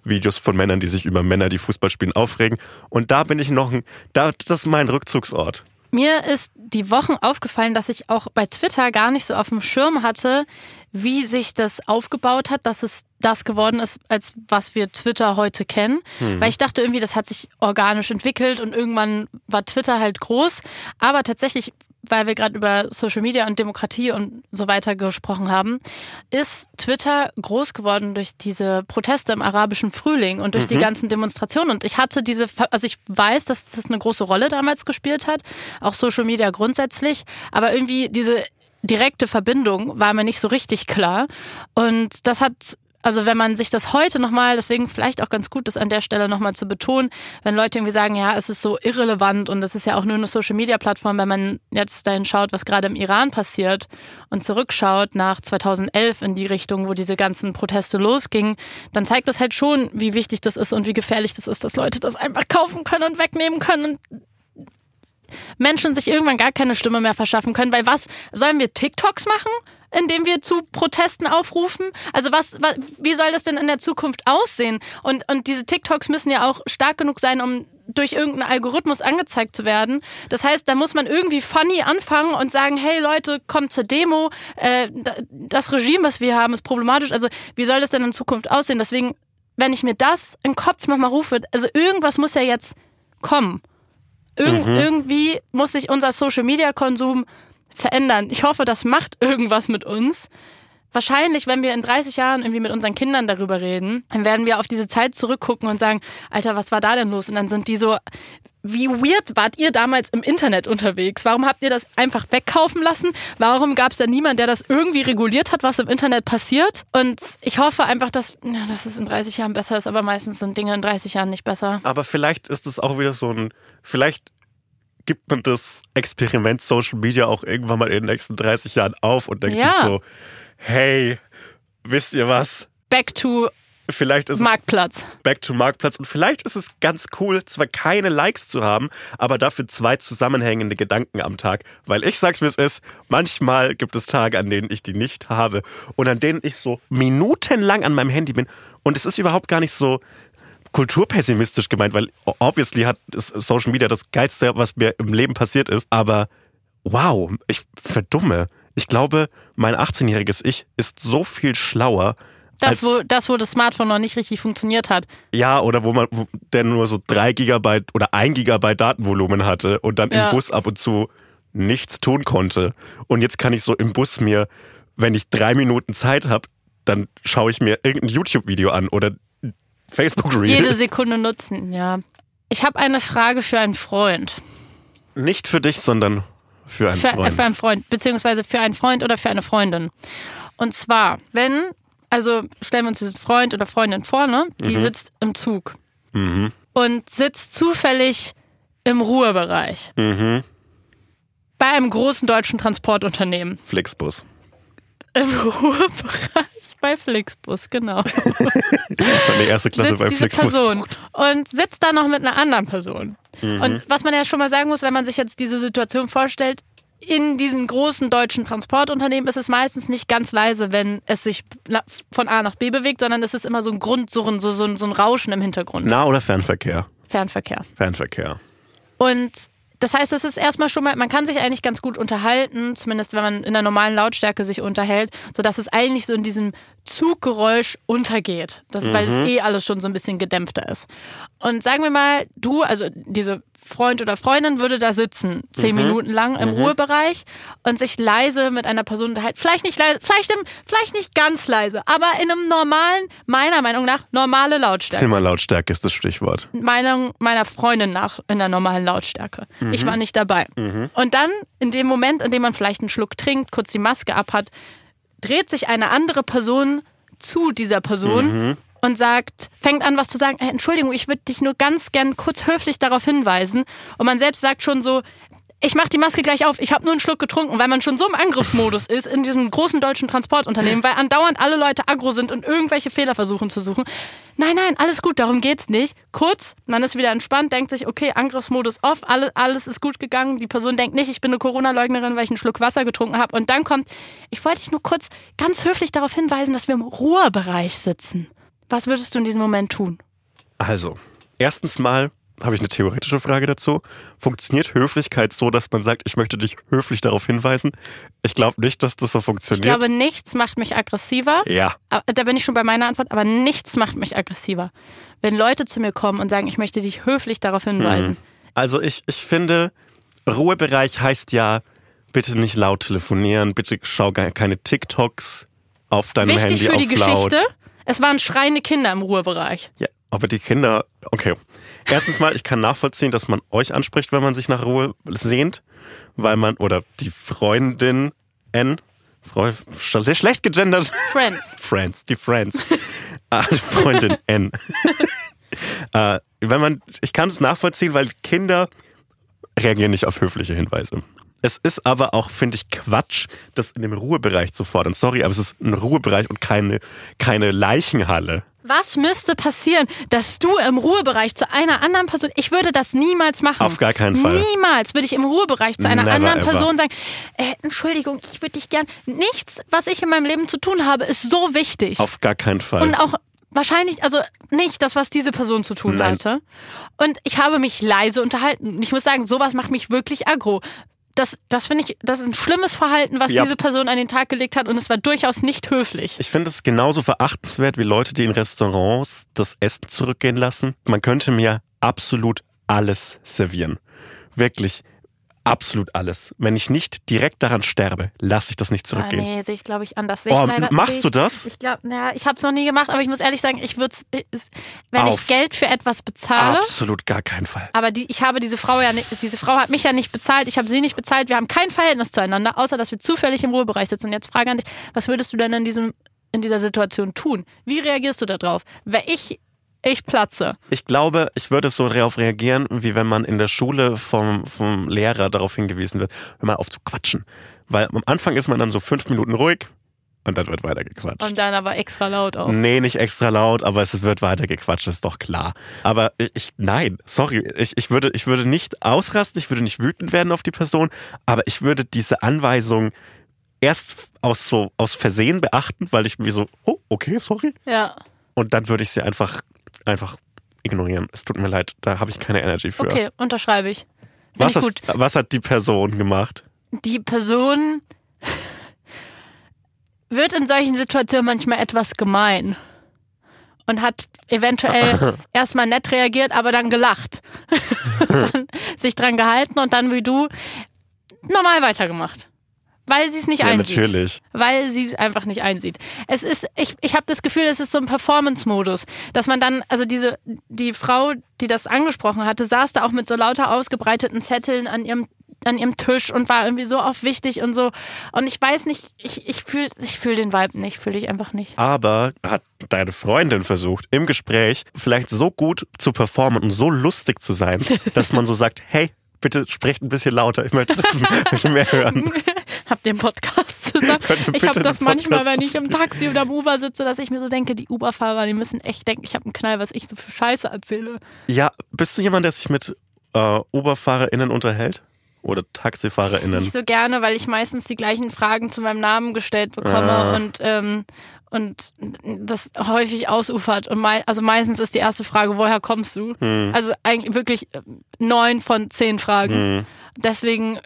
Videos von Männern, die sich über Männer, die Fußball spielen, aufregen. Und da bin ich noch ein, da, das ist mein Rückzugsort. Mir ist die Wochen aufgefallen, dass ich auch bei Twitter gar nicht so auf dem Schirm hatte, wie sich das aufgebaut hat, dass es das geworden ist, als was wir Twitter heute kennen. Weil ich dachte irgendwie, das hat sich organisch entwickelt und irgendwann war Twitter halt groß. Aber tatsächlich, weil wir gerade über Social Media und Demokratie und so weiter gesprochen haben, ist Twitter groß geworden durch diese Proteste im arabischen Frühling und durch die ganzen Demonstrationen. Und ich hatte diese, also ich weiß, dass das eine große Rolle damals gespielt hat, auch Social Media grundsätzlich, aber irgendwie diese direkte Verbindung war mir nicht so richtig klar. Und das hat also wenn man sich das heute nochmal, deswegen vielleicht auch ganz gut ist an der Stelle nochmal zu betonen, wenn Leute irgendwie sagen, ja, es ist so irrelevant und es ist ja auch nur eine Social-Media-Plattform, wenn man jetzt dahin schaut, was gerade im Iran passiert und zurückschaut nach 2011 in die Richtung, wo diese ganzen Proteste losgingen, dann zeigt das halt schon, wie wichtig das ist und wie gefährlich das ist, dass Leute das einfach kaufen können und wegnehmen können und Menschen sich irgendwann gar keine Stimme mehr verschaffen können, weil was sollen wir TikToks machen? indem wir zu Protesten aufrufen? Also was, was wie soll das denn in der Zukunft aussehen? Und, und diese TikToks müssen ja auch stark genug sein, um durch irgendeinen Algorithmus angezeigt zu werden. Das heißt, da muss man irgendwie funny anfangen und sagen, hey Leute, kommt zur Demo, äh, das Regime, was wir haben, ist problematisch. Also wie soll das denn in Zukunft aussehen? Deswegen, wenn ich mir das im Kopf nochmal rufe, also irgendwas muss ja jetzt kommen. Irg Mhm. Irgendwie muss sich unser Social-Media-Konsum verändern. Ich hoffe, das macht irgendwas mit uns. Wahrscheinlich, wenn wir in 30 Jahren irgendwie mit unseren Kindern darüber reden, dann werden wir auf diese Zeit zurückgucken und sagen, Alter, was war da denn los? Und dann sind die so, wie weird wart ihr damals im Internet unterwegs? Warum habt ihr das einfach wegkaufen lassen? Warum gab es da niemand, der das irgendwie reguliert hat, was im Internet passiert? Und ich hoffe einfach, dass, ja, dass es in 30 Jahren besser ist, aber meistens sind Dinge in 30 Jahren nicht besser. Aber vielleicht ist es auch wieder so ein, vielleicht gibt man das Experiment Social Media auch irgendwann mal in den nächsten 30 Jahren auf und denkt Ja. sich so, hey, wisst ihr was? Back to Vielleicht ist Marktplatz. back to Marktplatz und vielleicht ist es ganz cool, zwar keine Likes zu haben, aber dafür zwei zusammenhängende Gedanken am Tag. Weil ich sag's wie es ist, manchmal gibt es Tage, an denen ich die nicht habe und an denen ich so minutenlang an meinem Handy bin und es ist überhaupt gar nicht so kulturpessimistisch gemeint, weil obviously hat Social Media das Geilste, was mir im Leben passiert ist, aber wow, ich verdumme. Ich glaube, mein 18-jähriges Ich ist so viel schlauer. Das als, wo, das, wo das Smartphone noch nicht richtig funktioniert hat. Ja, oder wo man, wo der nur so drei Gigabyte oder ein Gigabyte Datenvolumen hatte und dann Ja. im Bus ab und zu nichts tun konnte. Und jetzt kann ich so im Bus mir, wenn ich drei Minuten Zeit habe, dann schaue ich mir irgendein YouTube-Video an oder Facebook-Reel. Jede Sekunde nutzen, ja. Ich habe eine Frage für einen Freund. Nicht für dich, sondern Für einen für, Freund. für einen Freund, beziehungsweise für einen Freund oder für eine Freundin. Und zwar, wenn, also stellen wir uns diesen Freund oder Freundin vor, ne? Die Mhm. sitzt im Zug und sitzt zufällig im Ruhebereich. Mhm. Bei einem großen deutschen Transportunternehmen. Flixbus. Im Ruhebereich bei Flixbus, genau. Meine erste Klasse sitzt bei diese Flixbus. Person und sitzt da noch mit einer anderen Person. Mhm. Und was man ja schon mal sagen muss, wenn man sich jetzt diese Situation vorstellt, in diesen großen deutschen Transportunternehmen ist es meistens nicht ganz leise, wenn es sich von A nach B bewegt, sondern es ist immer so ein Grundsurren, so, so, ein- so ein Rauschen im Hintergrund. Nah- oder Fernverkehr? Fernverkehr. Fernverkehr. Und das heißt, es ist erstmal schon mal, man kann sich eigentlich ganz gut unterhalten, zumindest wenn man in der normalen Lautstärke sich unterhält, sodass es eigentlich so in diesem Zuggeräusch untergeht. Das, Weil es eh alles schon so ein bisschen gedämpfter ist. Und sagen wir mal, du, also diese Freund oder Freundin würde da sitzen, zehn Minuten lang im Ruhebereich und sich leise mit einer Person unterhalten. Vielleicht nicht leise, vielleicht, im, vielleicht nicht ganz leise, aber in einem normalen, meiner Meinung nach, normale Lautstärke. Zimmerlautstärke ist das Stichwort. Meinung meiner Freundin nach in der normalen Lautstärke. Ich war nicht dabei. Und dann, in dem Moment, in dem man vielleicht einen Schluck trinkt, kurz die Maske abhat, dreht sich eine andere Person zu dieser Person und sagt, fängt an, was zu sagen. Äh, Entschuldigung, ich würde dich nur ganz gern kurz höflich darauf hinweisen. Und man selbst sagt schon so, ich mach die Maske gleich auf, ich habe nur einen Schluck getrunken, weil man schon so im Angriffsmodus ist in diesem großen deutschen Transportunternehmen, weil andauernd alle Leute aggro sind und irgendwelche Fehler versuchen zu suchen. Nein, nein, alles gut, darum geht's nicht. Kurz, man ist wieder entspannt, denkt sich, okay, Angriffsmodus off, alles, alles ist gut gegangen. Die Person denkt nicht, ich bin eine Corona-Leugnerin, weil ich einen Schluck Wasser getrunken habe. Und dann kommt, ich wollte dich nur kurz ganz höflich darauf hinweisen, dass wir im Ruhebereich sitzen. Was würdest du in diesem Moment tun? Also, erstens mal habe ich eine theoretische Frage dazu. Funktioniert Höflichkeit so, dass man sagt, ich möchte dich höflich darauf hinweisen? Ich glaube nicht, dass das so Ich funktioniert. glaube, nichts macht mich aggressiver. ja. Da bin ich schon bei meiner Antwort, aber nichts macht mich aggressiver. Wenn Leute zu mir kommen und sagen, ich möchte dich höflich darauf hinweisen. Also ich, ich finde, Ruhebereich heißt ja, bitte nicht laut telefonieren, bitte schau keine TikToks auf deinem Wichtig Handy für auf die laut. Geschichte, es waren schreiende Kinder im Ruhebereich. Ja, aber die Kinder, okay. Erstens mal, ich kann nachvollziehen, dass man euch anspricht, wenn man sich nach Ruhe sehnt, weil man, oder die Freundin N, sch- schlecht gegendert, Friends. Friends, die Friends, ah, die Freundin N. äh, wenn man, ich kann es nachvollziehen, weil Kinder reagieren nicht auf höfliche Hinweise. Es ist aber auch, finde ich, Quatsch, das in dem Ruhebereich zu fordern. Sorry, aber es ist ein Ruhebereich und keine, keine Leichenhalle. Was müsste passieren, dass du im Ruhebereich zu einer anderen Person, ich würde das niemals machen. Auf gar keinen Fall. Niemals würde ich im Ruhebereich zu einer Never anderen ever. Person sagen, äh, Entschuldigung, ich würde dich gern, nichts, was ich in meinem Leben zu tun habe, ist so wichtig. Auf gar keinen Fall. Und auch wahrscheinlich, also nicht das, was diese Person zu tun Nein. hatte. Und ich habe mich leise unterhalten. Ich muss sagen, sowas macht mich wirklich aggro. Das, das finde ich, das ist ein schlimmes Verhalten, was Ja. diese Person an den Tag gelegt hat und es war durchaus nicht höflich. Ich finde es genauso verachtenswert wie Leute, die in Restaurants das Essen zurückgehen lassen. Man könnte mir absolut alles servieren. Wirklich absolut alles. Wenn ich nicht direkt daran sterbe, lasse ich das nicht Ah, zurückgehen. nee, sehe ich, glaube ich, anders. Sehe Oh, leider, machst du das? Ich glaube, naja, ich habe es noch nie gemacht, aber ich muss ehrlich sagen, ich würde wenn Auf. ich Geld für etwas bezahle, Absolut gar keinen Fall. aber die, ich habe diese Frau ja nicht, diese Frau hat mich ja nicht bezahlt, ich habe sie nicht bezahlt, wir haben kein Verhältnis zueinander, außer dass wir zufällig im Ruhebereich sitzen. Und jetzt frage an dich, was würdest du denn in diesem in dieser Situation tun? Wie reagierst du darauf? Wäre ich ich platze. Ich glaube, ich würde so darauf reagieren, wie wenn man in der Schule vom, vom Lehrer darauf hingewiesen wird, hör mal auf zu quatschen. Weil am Anfang ist man dann so fünf Minuten ruhig und dann wird weiter gequatscht. Und dann aber extra laut auch. Nee, nicht extra laut, aber es wird weiter gequatscht, ist doch klar. Aber ich, nein, sorry, ich, ich, würde, ich würde nicht ausrasten, ich würde nicht wütend werden auf die Person, aber ich würde diese Anweisung erst aus so, aus Versehen beachten, weil ich mir so, oh, okay, sorry. Ja. Und dann würde ich sie einfach, einfach ignorieren. Es tut mir leid, da habe ich keine Energy für. Okay, unterschreibe ich. Find Was, ich gut. was hat die Person gemacht? die Person wird in solchen Situationen manchmal etwas gemein und hat eventuell erstmal nett reagiert, aber dann gelacht. dann sich dran gehalten und dann wie du normal weitergemacht. Weil sie es nicht Ja, einsieht. natürlich. Weil sie es einfach nicht einsieht. Es ist, ich, ich habe das Gefühl, es ist so ein Performance-Modus, dass man dann, also diese, die Frau, die das angesprochen hatte, saß da auch mit so lauter ausgebreiteten Zetteln an ihrem an ihrem Tisch und war irgendwie so oft wichtig und so. Und ich weiß nicht, ich, ich fühle ich fühl den Vibe nicht, fühle ich einfach nicht. Aber hat deine Freundin versucht, im Gespräch vielleicht so gut zu performen und so lustig zu sein, dass man so sagt, hey, bitte sprecht ein bisschen lauter, ich möchte, ich möchte mehr hören. Hab den Podcast zusammen. Ich habe das manchmal, wenn ich im Taxi oder im Uber sitze, dass ich mir so denke, die Uber-Fahrer, die müssen echt denken, ich habe einen Knall, was ich so für Scheiße erzähle. Ja, bist du jemand, der sich mit äh, UberfahrerInnen unterhält? Oder TaxifahrerInnen? Nicht so gerne, weil ich meistens die gleichen Fragen zu meinem Namen gestellt bekomme Ah. und ähm, und das häufig ausufert. Und mei also meistens ist die erste Frage, woher kommst du? Hm. Also eigentlich wirklich äh, neun von zehn Fragen. Hm. Deswegen,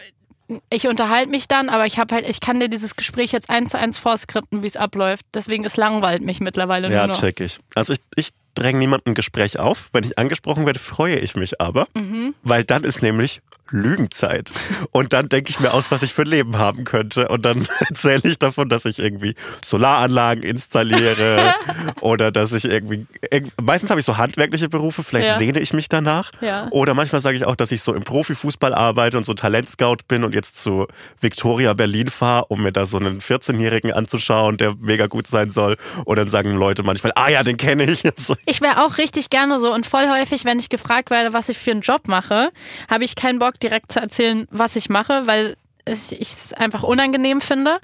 ich unterhalte mich dann, aber ich habe halt, ich kann dir dieses Gespräch jetzt eins zu eins vorskripten, wie es abläuft. Deswegen es langweilt mich mittlerweile Ja, nur noch. check ich. Also ich, ich dränge niemandem ein Gespräch auf. Wenn ich angesprochen werde, freue ich mich aber, Mhm. weil dann ist nämlich Lügenzeit. Und dann denke ich mir aus, was ich für ein Leben haben könnte. Und dann erzähle ich davon, dass ich irgendwie Solaranlagen installiere oder dass ich irgendwie, irg- meistens habe ich so handwerkliche Berufe, vielleicht Ja. sehne ich mich danach. Ja. Oder manchmal sage ich auch, dass ich so im Profifußball arbeite und so Talentscout bin und jetzt zu Victoria Berlin fahre, um mir da so einen 14-Jährigen anzuschauen, der mega gut sein soll. Und dann sagen Leute manchmal, ah ja, den kenne ich. So, Ich wäre auch richtig gerne so und voll häufig, wenn ich gefragt werde, was ich für einen Job mache, habe ich keinen Bock direkt zu erzählen, was ich mache, weil ich es einfach unangenehm finde.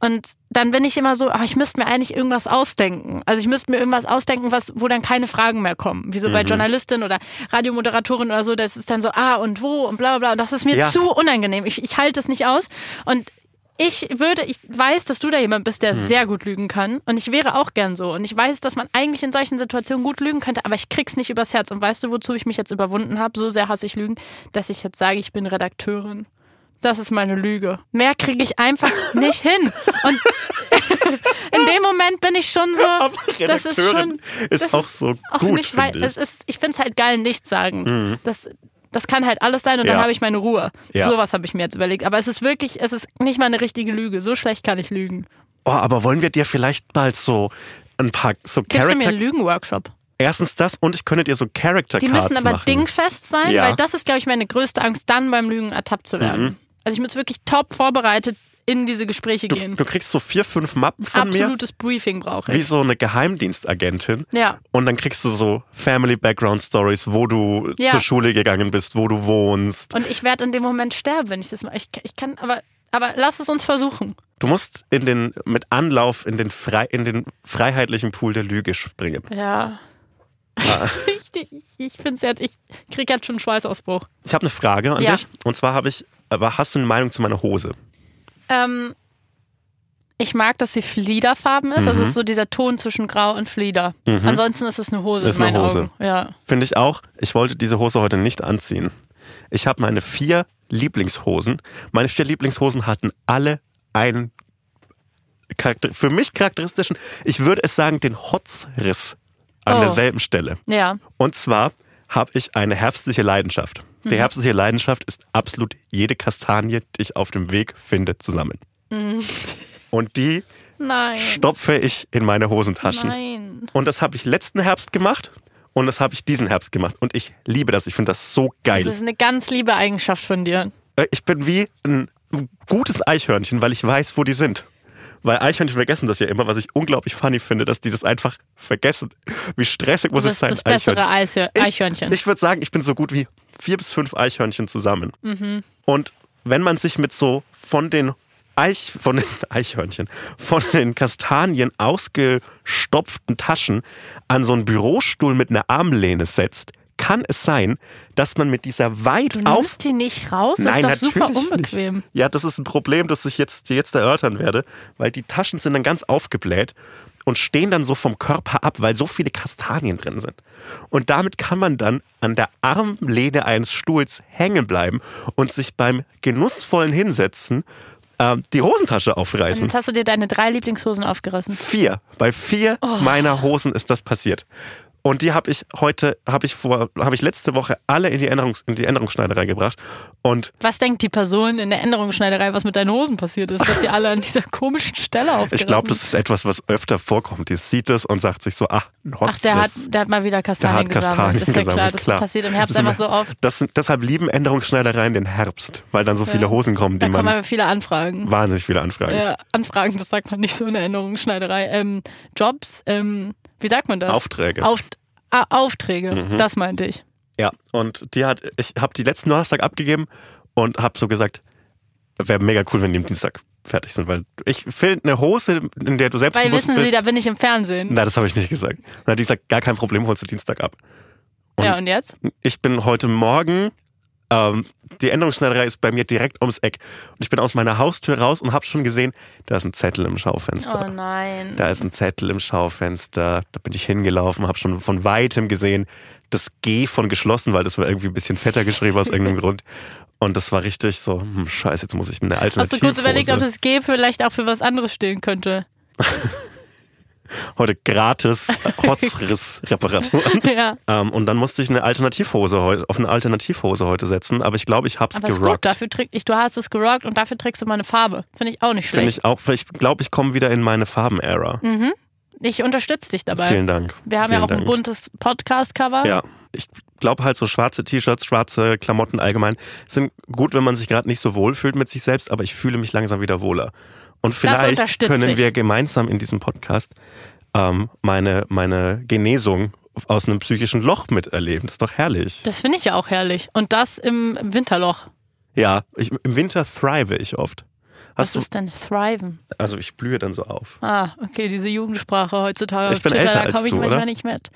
Und dann bin ich immer so, aber ich müsste mir eigentlich irgendwas ausdenken. Also ich müsste mir irgendwas ausdenken, was, wo dann keine Fragen mehr kommen. Wie so bei Journalistin oder Radiomoderatorin oder so, das ist dann so, ah und wo und bla bla bla. Und das ist mir Ja. zu unangenehm. Ich, ich halte es nicht aus. Und ich würde, ich weiß, dass du da jemand bist, der sehr gut lügen kann. Und ich wäre auch gern so. Und ich weiß, dass man eigentlich in solchen Situationen gut lügen könnte, aber ich krieg's nicht übers Herz. Und weißt du, wozu ich mich jetzt überwunden habe? So sehr hasse ich Lügen, dass ich jetzt sage, ich bin Redakteurin. Das ist meine Lüge. Mehr kriege ich einfach nicht hin. Und in dem Moment bin ich schon so, Aber das ist schon ist das auch so auch gut, nicht, weil ich. es ist, ich finde es halt geil, nichts sagen. Das, das kann halt alles sein und Ja. dann habe ich meine Ruhe. Ja. Sowas habe ich mir jetzt überlegt. Aber es ist wirklich, es ist nicht mal eine richtige Lüge. So schlecht kann ich lügen. Oh, aber wollen wir dir vielleicht mal so ein paar so Gibst du mir einen Lügenworkshop? Erstens das und ich könnte dir so Character Die Cards müssen aber machen. dingfest sein, Ja. weil das ist, glaube ich, meine größte Angst, dann beim Lügen ertappt zu werden. Mhm. Also ich muss wirklich top vorbereitet in diese Gespräche gehen. Du kriegst so vier, fünf Mappen von mir, Absolutes Briefing brauche wie ich. so eine Geheimdienstagentin. Ja. Und dann kriegst du so Family Background Stories, wo du Ja. zur Schule gegangen bist, wo du wohnst. Und ich werde in dem Moment sterben, wenn ich das mache. Ich, ich kann, aber, aber lass es uns versuchen. Du musst in den, mit Anlauf in den, frei, in den freiheitlichen Pool der Lüge springen. Ja. Ah. ich ich, ich finde es jetzt, ich krieg jetzt schon einen Schweißausbruch. Ich habe eine Frage an Ja. dich. Und zwar habe ich, aber hast du eine Meinung zu meiner Hose? Ähm, ich mag, dass sie fliederfarben ist. Mhm. Also es ist so dieser Ton zwischen Grau und Flieder. Ansonsten ist es eine Hose Ist in eine meinen Hose. Augen. Ja. Finde ich auch. Ich wollte diese Hose heute nicht anziehen. Ich habe meine vier Lieblingshosen. Meine vier Lieblingshosen hatten alle einen Charakter für mich charakteristischen, ich würde es sagen, den Hotzriss an Oh. derselben Stelle. Ja. Und zwar habe ich eine herbstliche Leidenschaft. Mhm. Die herbstliche Leidenschaft ist absolut jede Kastanie, die ich auf dem Weg finde, zusammen. Mhm. Und die Nein. stopfe ich in meine Hosentaschen. Nein. Und das habe ich letzten Herbst gemacht und das habe ich diesen Herbst gemacht. Und ich liebe das. Ich finde das so geil. Das ist eine ganz liebe Eigenschaft von dir. Äh, Ich bin wie ein gutes Eichhörnchen, weil ich weiß, wo die sind. Weil Eichhörnchen vergessen das ja immer, was ich unglaublich funny finde, dass die das einfach vergessen. Wie stressig muss es sein? das bessere Eichhörnchen. Eichhörnchen. Ich, ich würde sagen, ich bin so gut wie vier bis fünf Eichhörnchen zusammen. Mhm. Und wenn man sich mit so von den Eich, von den Eichhörnchen, von den Kastanien ausgestopften Taschen an so einen Bürostuhl mit einer Armlehne setzt, kann es sein, dass man mit dieser weit du auf nimmst die nicht raus? Das Nein, ist doch super unbequem. Nicht. Ja, das ist ein Problem, das ich jetzt, jetzt erörtern werde, weil die Taschen sind dann ganz aufgebläht und stehen dann so vom Körper ab, weil so viele Kastanien drin sind. Und damit kann man dann an der Armlehne eines Stuhls hängen bleiben und sich beim genussvollen Hinsetzen ähm, die Hosentasche aufreißen. Jetzt hast du dir deine drei Lieblingshosen aufgerissen. Vier. Bei vier Oh. meiner Hosen ist das passiert. Und die habe ich heute, habe ich vor, habe ich letzte Woche alle in die, Änderungs-, in die Änderungsschneiderei gebracht. Und Was denkt die Person in der Änderungsschneiderei, was mit deinen Hosen passiert ist, dass die alle an dieser komischen Stelle aufgerissen ich glaube, das ist etwas, was öfter vorkommt. Die sieht es und sagt sich so, ach, ein Ach, der hat, der hat mal wieder Der Kastanien hat gesammelt. Kastanien Das ist ja klar, gesammelt, das klar. passiert im Herbst Das einfach so oft. Das, deshalb lieben Änderungsschneidereien den Herbst, weil dann so viele Ja. Hosen kommen, Da die kommen man aber viele Anfragen. wahnsinnig viele Anfragen. Ja, Anfragen, das sagt man nicht so in der Änderungsschneiderei. Ähm, Jobs, ähm, wie sagt man das? Aufträge. Auf, ah, Aufträge, Mhm. das meinte ich. Ja, und die hat, ich habe die letzten Donnerstag abgegeben und habe so gesagt, wäre mega cool, wenn die am Dienstag fertig sind, weil ich finde eine Hose, in der du Weil selbstbewusst wissen Sie, bist. da bin ich im Fernsehen. Nein, das habe ich nicht gesagt. Na, die sagt, gar kein Problem, holst du Dienstag ab. Und ja, und jetzt? ich bin heute Morgen, ähm, die Änderungsschneiderei ist bei mir direkt ums Eck. Und ich bin aus meiner Haustür raus und habe schon gesehen, da ist ein Zettel im Schaufenster. Oh nein. Da ist ein Zettel im Schaufenster. Da bin ich hingelaufen, habe schon von weitem gesehen, das G von geschlossen, weil das war irgendwie ein bisschen fetter geschrieben aus irgendeinem Grund. Und das war richtig so, hm, scheiße, jetzt muss ich mir eine Hast du Alternative. kurz überlegt, ob das G vielleicht auch für was anderes stehen könnte? Heute gratis Hotzriss-Reparaturen. ja. ähm, und dann musste ich eine Alternativhose auf eine Alternativhose heute setzen, aber ich glaube, ich hab's Aber ist gut, gerockt. dafür träg ich, du hast es gerockt und dafür trägst du mal eine Farbe. Finde ich auch nicht Finde schlecht. ich auch, ich glaube, ich komme wieder in meine Farben-Ära. Ich, unterstütze dich dabei. Vielen Dank. Wir haben Vielen ja auch ein Dank. buntes Podcast-Cover. Ja, ich glaube halt so schwarze T-Shirts, schwarze Klamotten allgemein sind gut, wenn man sich gerade nicht so wohl fühlt mit sich selbst, aber ich fühle mich langsam wieder wohler. Und vielleicht können ich. wir gemeinsam in diesem Podcast ähm, meine, meine Genesung aus einem psychischen Loch miterleben. Das ist doch herrlich. Das finde ich ja auch herrlich. Und das im Winterloch. Ja, ich, im Winter thrive ich oft. Was Hast du, ist denn Thriven? also ich blühe dann so auf. Ah, okay, diese Jugendsprache heutzutage. Ich bin Twitter, älter da als komme ich du, manchmal oder? nicht mit.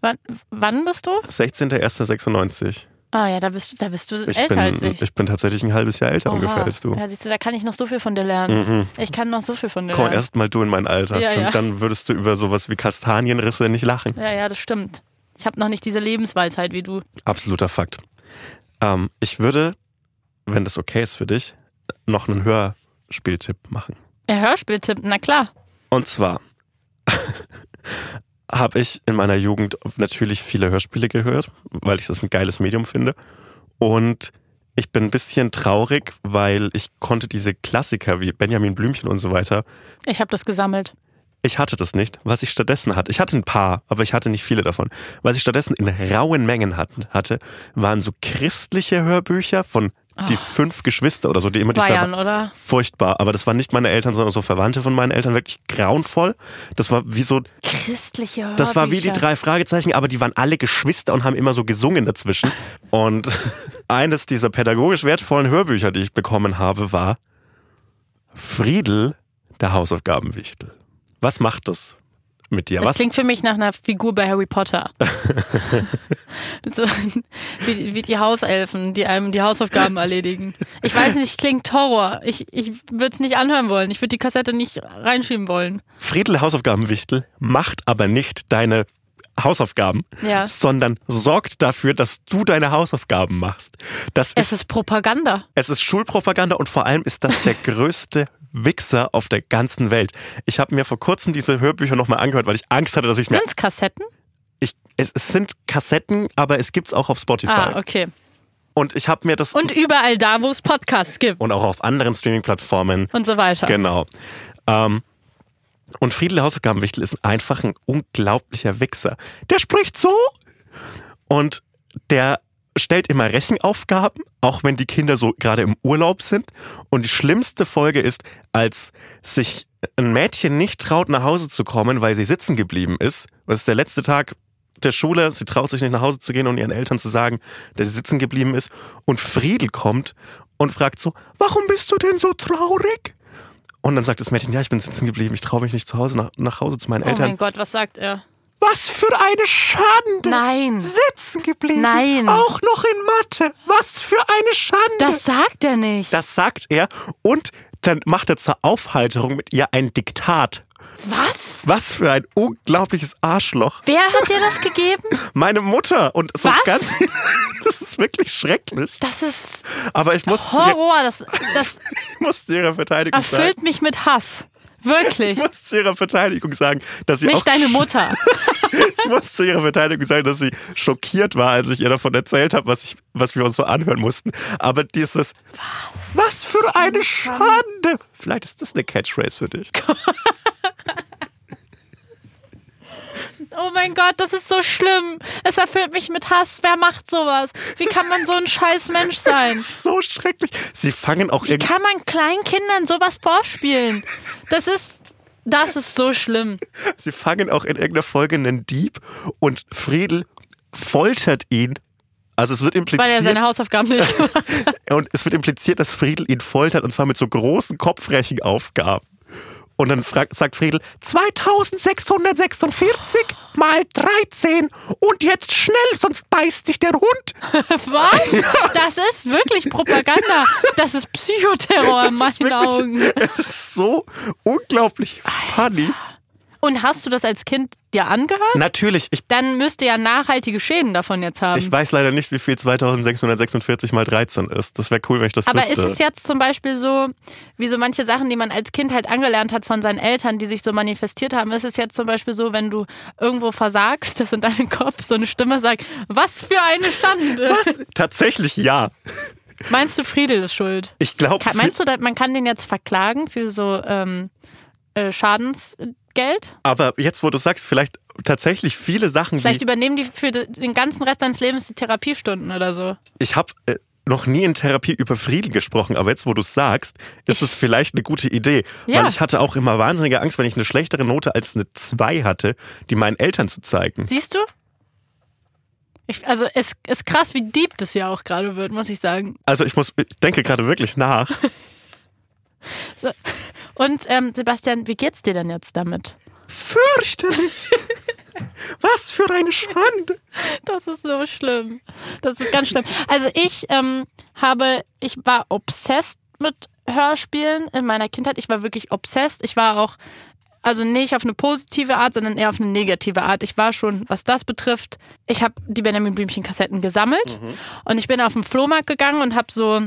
Wann, wann bist du? 16.01.96. Ah ja, da bist du, da bist du Ich älter bin, als ich. ich bin tatsächlich ein halbes Jahr älter ungefähr Oha. als du. Ja, siehst du, da kann ich noch so viel von dir lernen. Mhm. Ich kann noch so viel von dir Komm lernen. erst mal du in mein Alter. Ja, ja. Und dann würdest du über sowas wie Kastanienrisse nicht lachen. Ja, ja, das stimmt. Ich habe noch nicht diese Lebensweisheit wie du. Absoluter Fakt. Ähm, ich würde, wenn das okay ist für dich, noch einen Hörspieltipp machen. Ja, Hörspieltipp, na klar. Und zwar habe ich in meiner Jugend natürlich viele Hörspiele gehört, weil ich das ein geiles Medium finde. Und ich bin ein bisschen traurig, weil ich konnte diese Klassiker wie Benjamin Blümchen und so weiter, Ich habe das gesammelt. ich hatte das nicht. Was ich stattdessen hatte, ich hatte ein paar, aber ich hatte nicht viele davon. Was ich stattdessen in rauen Mengen hatte, waren so christliche Hörbücher von die fünf Geschwister oder so, die immer die Bayern, Verwa- oder? Furchtbar, aber das waren nicht meine Eltern, sondern so Verwandte von meinen Eltern, wirklich grauenvoll. Das war wie so, Christliche Hörbücher. das war wie die drei Fragezeichen, aber die waren alle Geschwister und haben immer so gesungen dazwischen. Und eines dieser pädagogisch wertvollen Hörbücher, die ich bekommen habe, war Friedel, der Hausaufgabenwichtel. Was macht das mit dir? Das Was? klingt für mich nach einer Figur bei Harry Potter. so, wie, wie die Hauselfen, die einem die Hausaufgaben erledigen. Ich weiß nicht, klingt Horror. Ich, ich würde es nicht anhören wollen. Ich würde die Kassette nicht reinschieben wollen. Friedel Hausaufgabenwichtel macht aber nicht deine Hausaufgaben, Ja. sondern sorgt dafür, dass du deine Hausaufgaben machst. Das Es ist, ist Propaganda. es ist Schulpropaganda und vor allem ist das der größte Wichser auf der ganzen Welt. Ich habe mir vor kurzem diese Hörbücher nochmal angehört, weil ich Angst hatte, dass ich mir... Sind's Kassetten? Ich, es, es sind Kassetten, aber es gibt's auch auf Spotify. Ah, okay. Und ich habe mir das... Und überall da, wo es Podcasts gibt. und auch auf anderen Streaming-Plattformen Und so weiter. Genau. Ähm, und Friedel Hausaufgabenwichtel ist einfach ein unglaublicher Wichser. Der spricht so und der stellt immer Rechenaufgaben, auch wenn die Kinder so gerade im Urlaub sind. Und die schlimmste Folge ist, als sich ein Mädchen nicht traut, nach Hause zu kommen, weil sie sitzen geblieben ist. Das ist der letzte Tag der Schule. Sie traut sich nicht nach Hause zu gehen und ihren Eltern zu sagen, dass sie sitzen geblieben ist. Und Friedel kommt und fragt so, warum bist du denn so traurig? Und dann sagt das Mädchen, ja, ich bin sitzen geblieben, ich traue mich nicht zu Hause nach, nach Hause zu meinen Oh Eltern. mein Gott, was sagt er? Was für eine Schande! Nein. Sitzen geblieben. Nein. Auch noch in Mathe. Was für eine Schande! Das sagt er nicht. das sagt er und dann macht er zur Aufheiterung mit ihr ein Diktat. Was? Was für ein unglaubliches Arschloch. Wer hat dir das gegeben? Meine Mutter und so Was? ganz. Das ist wirklich schrecklich. Das ist Aber ich muss, Horror. Das, das ich muss zu ihrer Verteidigung erfüllt mich mit Hass. Wirklich. Ich muss zu ihrer Verteidigung sagen, dass sie auch Nicht deine Mutter. ich muss zu ihrer Verteidigung sagen, dass sie schockiert war, als ich ihr davon erzählt habe, was, ich, was wir uns so anhören mussten. Aber dieses, was, was für eine Schande. Vielleicht ist das eine Catchphrase für dich. Oh mein Gott, das ist so schlimm. Es erfüllt mich mit Hass. Wer macht sowas? Wie kann man so ein scheiß Mensch sein? So schrecklich. Sie fangen auch Wie kann man kleinen Kindern sowas vorspielen? Das ist, das ist so schlimm. Sie fangen auch in irgendeiner Folge einen Dieb und Friedel foltert ihn. Also es wird Weil er impliziert, seine Hausaufgaben nicht gemacht hat. und es wird impliziert, dass Friedel ihn foltert und zwar mit so großen Kopfrechenaufgaben. Und dann fragt, sagt Friedel 2646 mal 13 und jetzt schnell, sonst beißt sich der Hund. Was? Das ist wirklich Propaganda. Das ist Psychoterror in Das ist meinen wirklich- Augen. Es ist so unglaublich funny. Und hast du das als Kind dir angehört? Natürlich, ich, Dann müsste ja nachhaltige Schäden davon jetzt haben. ich weiß leider nicht, wie viel 2646 mal 13 ist. Das wäre cool, wenn ich das Aber wüsste. ist es jetzt zum Beispiel so, wie so manche Sachen, die man als Kind halt angelernt hat von seinen Eltern, die sich so manifestiert haben, ist es jetzt zum Beispiel so, wenn du irgendwo versagst, dass in deinem Kopf so eine Stimme sagt, was für eine Schande. Was? Tatsächlich ja. Meinst du, Friedel ist schuld? Ich glaube, meinst du, man kann den jetzt verklagen für so ähm, äh, Schadensgeld? aber jetzt, wo du sagst, vielleicht tatsächlich viele Sachen, Vielleicht übernehmen die für den ganzen Rest deines Lebens die Therapiestunden oder so. ich habe äh, noch nie in Therapie über Frieden gesprochen, aber jetzt, wo du sagst, ist es vielleicht eine gute Idee. Ja. Weil ich hatte auch immer wahnsinnige Angst, wenn ich eine schlechtere Note als eine 2 hatte, die meinen Eltern zu zeigen. Siehst du? Ich, also es ist krass, wie deep das ja auch gerade wird, muss ich sagen. Also ich muss, ich denke gerade wirklich nach. So. Und ähm, Sebastian, wie geht's dir denn jetzt damit? Fürchterlich. Was für eine Schande. Das ist so schlimm. Das ist ganz schlimm. Also ich ähm, habe, ich war obsessed mit Hörspielen in meiner Kindheit. Ich war wirklich obsessed. Ich war auch, also nicht auf eine positive Art, sondern eher auf eine negative Art. Ich war schon, was das betrifft, ich habe die Benjamin Blümchen Kassetten gesammelt und ich bin auf den Flohmarkt gegangen und habe so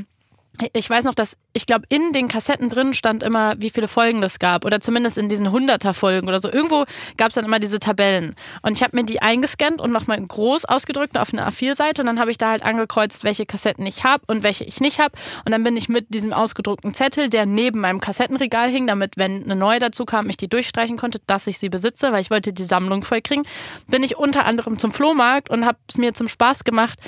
ich weiß noch, dass ich glaube, in den Kassetten drin stand immer, wie viele Folgen das gab. Oder zumindest in diesen 100er Folgen oder so. Irgendwo gab es dann immer diese Tabellen. Und ich habe mir die eingescannt und nochmal groß ausgedrückt auf eine A4-Seite. Und dann habe ich da halt angekreuzt, welche Kassetten ich habe und welche ich nicht habe. Und dann bin ich mit diesem ausgedruckten Zettel, der neben meinem Kassettenregal hing, damit, wenn eine neue dazu kam, ich die durchstreichen konnte, dass ich sie besitze, weil ich wollte die Sammlung voll kriegen, bin ich unter anderem zum Flohmarkt und habe es mir zum Spaß gemacht,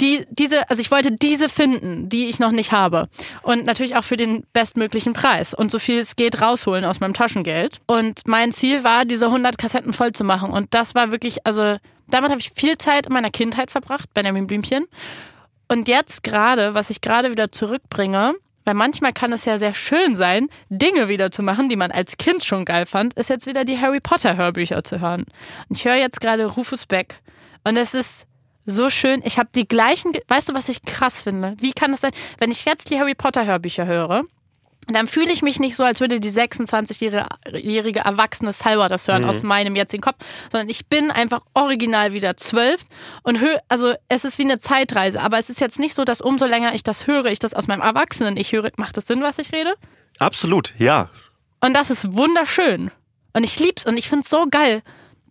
die, diese, also ich wollte diese finden, die ich noch nicht habe. Und natürlich auch für den bestmöglichen Preis. Und so viel es geht rausholen aus meinem Taschengeld. Und mein Ziel war, diese 100 Kassetten voll zu machen. Und das war wirklich, also damit habe ich viel Zeit in meiner Kindheit verbracht, Benjamin Blümchen. Und jetzt gerade, was ich gerade wieder zurückbringe, weil manchmal kann es ja sehr schön sein, Dinge wieder zu machen, die man als Kind schon geil fand, ist jetzt wieder die Harry Potter Hörbücher zu hören. Und ich höre jetzt gerade Rufus Beck. Und es ist so schön. Ich habe die gleichen. Weißt du, was ich krass finde? Wie kann es sein, wenn ich jetzt die Harry Potter Hörbücher höre? Dann fühle ich mich nicht so, als würde die 26-jährige erwachsene Salwa das hören aus meinem jetzigen Kopf, sondern ich bin einfach original wieder zwölf und hö also es ist wie eine Zeitreise, aber es ist jetzt nicht so, dass umso länger ich das höre, ich das aus meinem Erwachsenen ich höre. Macht das Sinn, was ich rede? Absolut, ja. Und das ist wunderschön. Und ich lieb's und ich find's so geil.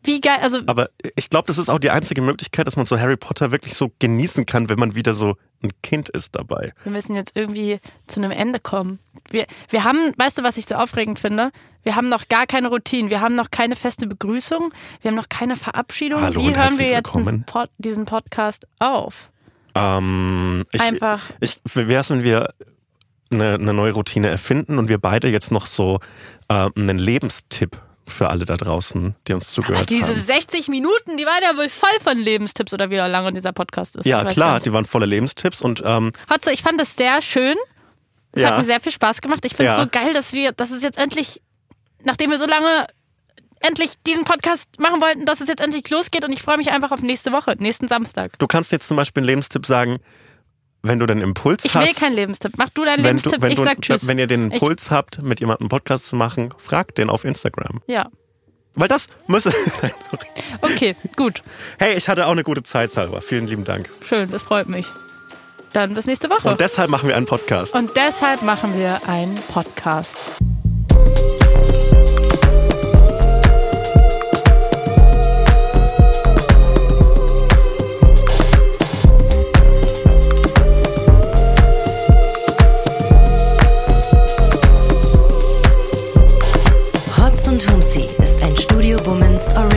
Wie geil, also Aber ich glaube, das ist auch die einzige Möglichkeit, dass man so Harry Potter wirklich so genießen kann, wenn man wieder so ein Kind ist dabei. wir müssen jetzt irgendwie zu einem Ende kommen. Wir, wir haben, weißt du, was ich so aufregend finde? Wir haben noch gar keine Routine, wir haben noch keine feste Begrüßung, wir haben noch keine Verabschiedung. Hallo Wie hören wir jetzt Pod, diesen Podcast auf? Ähm, ich, Einfach. Ich, wie wär's, wenn wir eine, eine neue Routine erfinden und wir beide jetzt noch so äh, einen Lebenstipp für alle da draußen, die uns zugehört Diese haben. 60 Minuten, die waren ja wohl voll von Lebenstipps oder wie lange dieser Podcast ist. Ja, klar, die waren voller Lebenstipps und ähm, Hotze, ich fand das sehr schön. Es Ja. hat mir sehr viel Spaß gemacht. Ich finde es Ja. so geil, dass wir, dass es jetzt endlich, nachdem wir so lange endlich diesen Podcast machen wollten, dass es jetzt endlich losgeht und ich freue mich einfach auf nächste Woche, nächsten Samstag. du kannst jetzt zum Beispiel einen Lebenstipp sagen, wenn du den Impuls Ich hast. will keinen Lebenstipp. Mach du deinen wenn du, Lebenstipp, wenn, ich du, sag Tschüss. wenn ihr den Ich- Impuls habt, mit jemandem einen Podcast zu machen, fragt den auf Instagram. Ja. Weil das müsse. Nein. Okay, gut. hey, ich hatte auch eine gute Zeit, Salva. Vielen lieben Dank. Schön, das freut mich. Dann bis nächste Woche. Und deshalb machen wir einen Podcast. Und deshalb machen wir einen Podcast.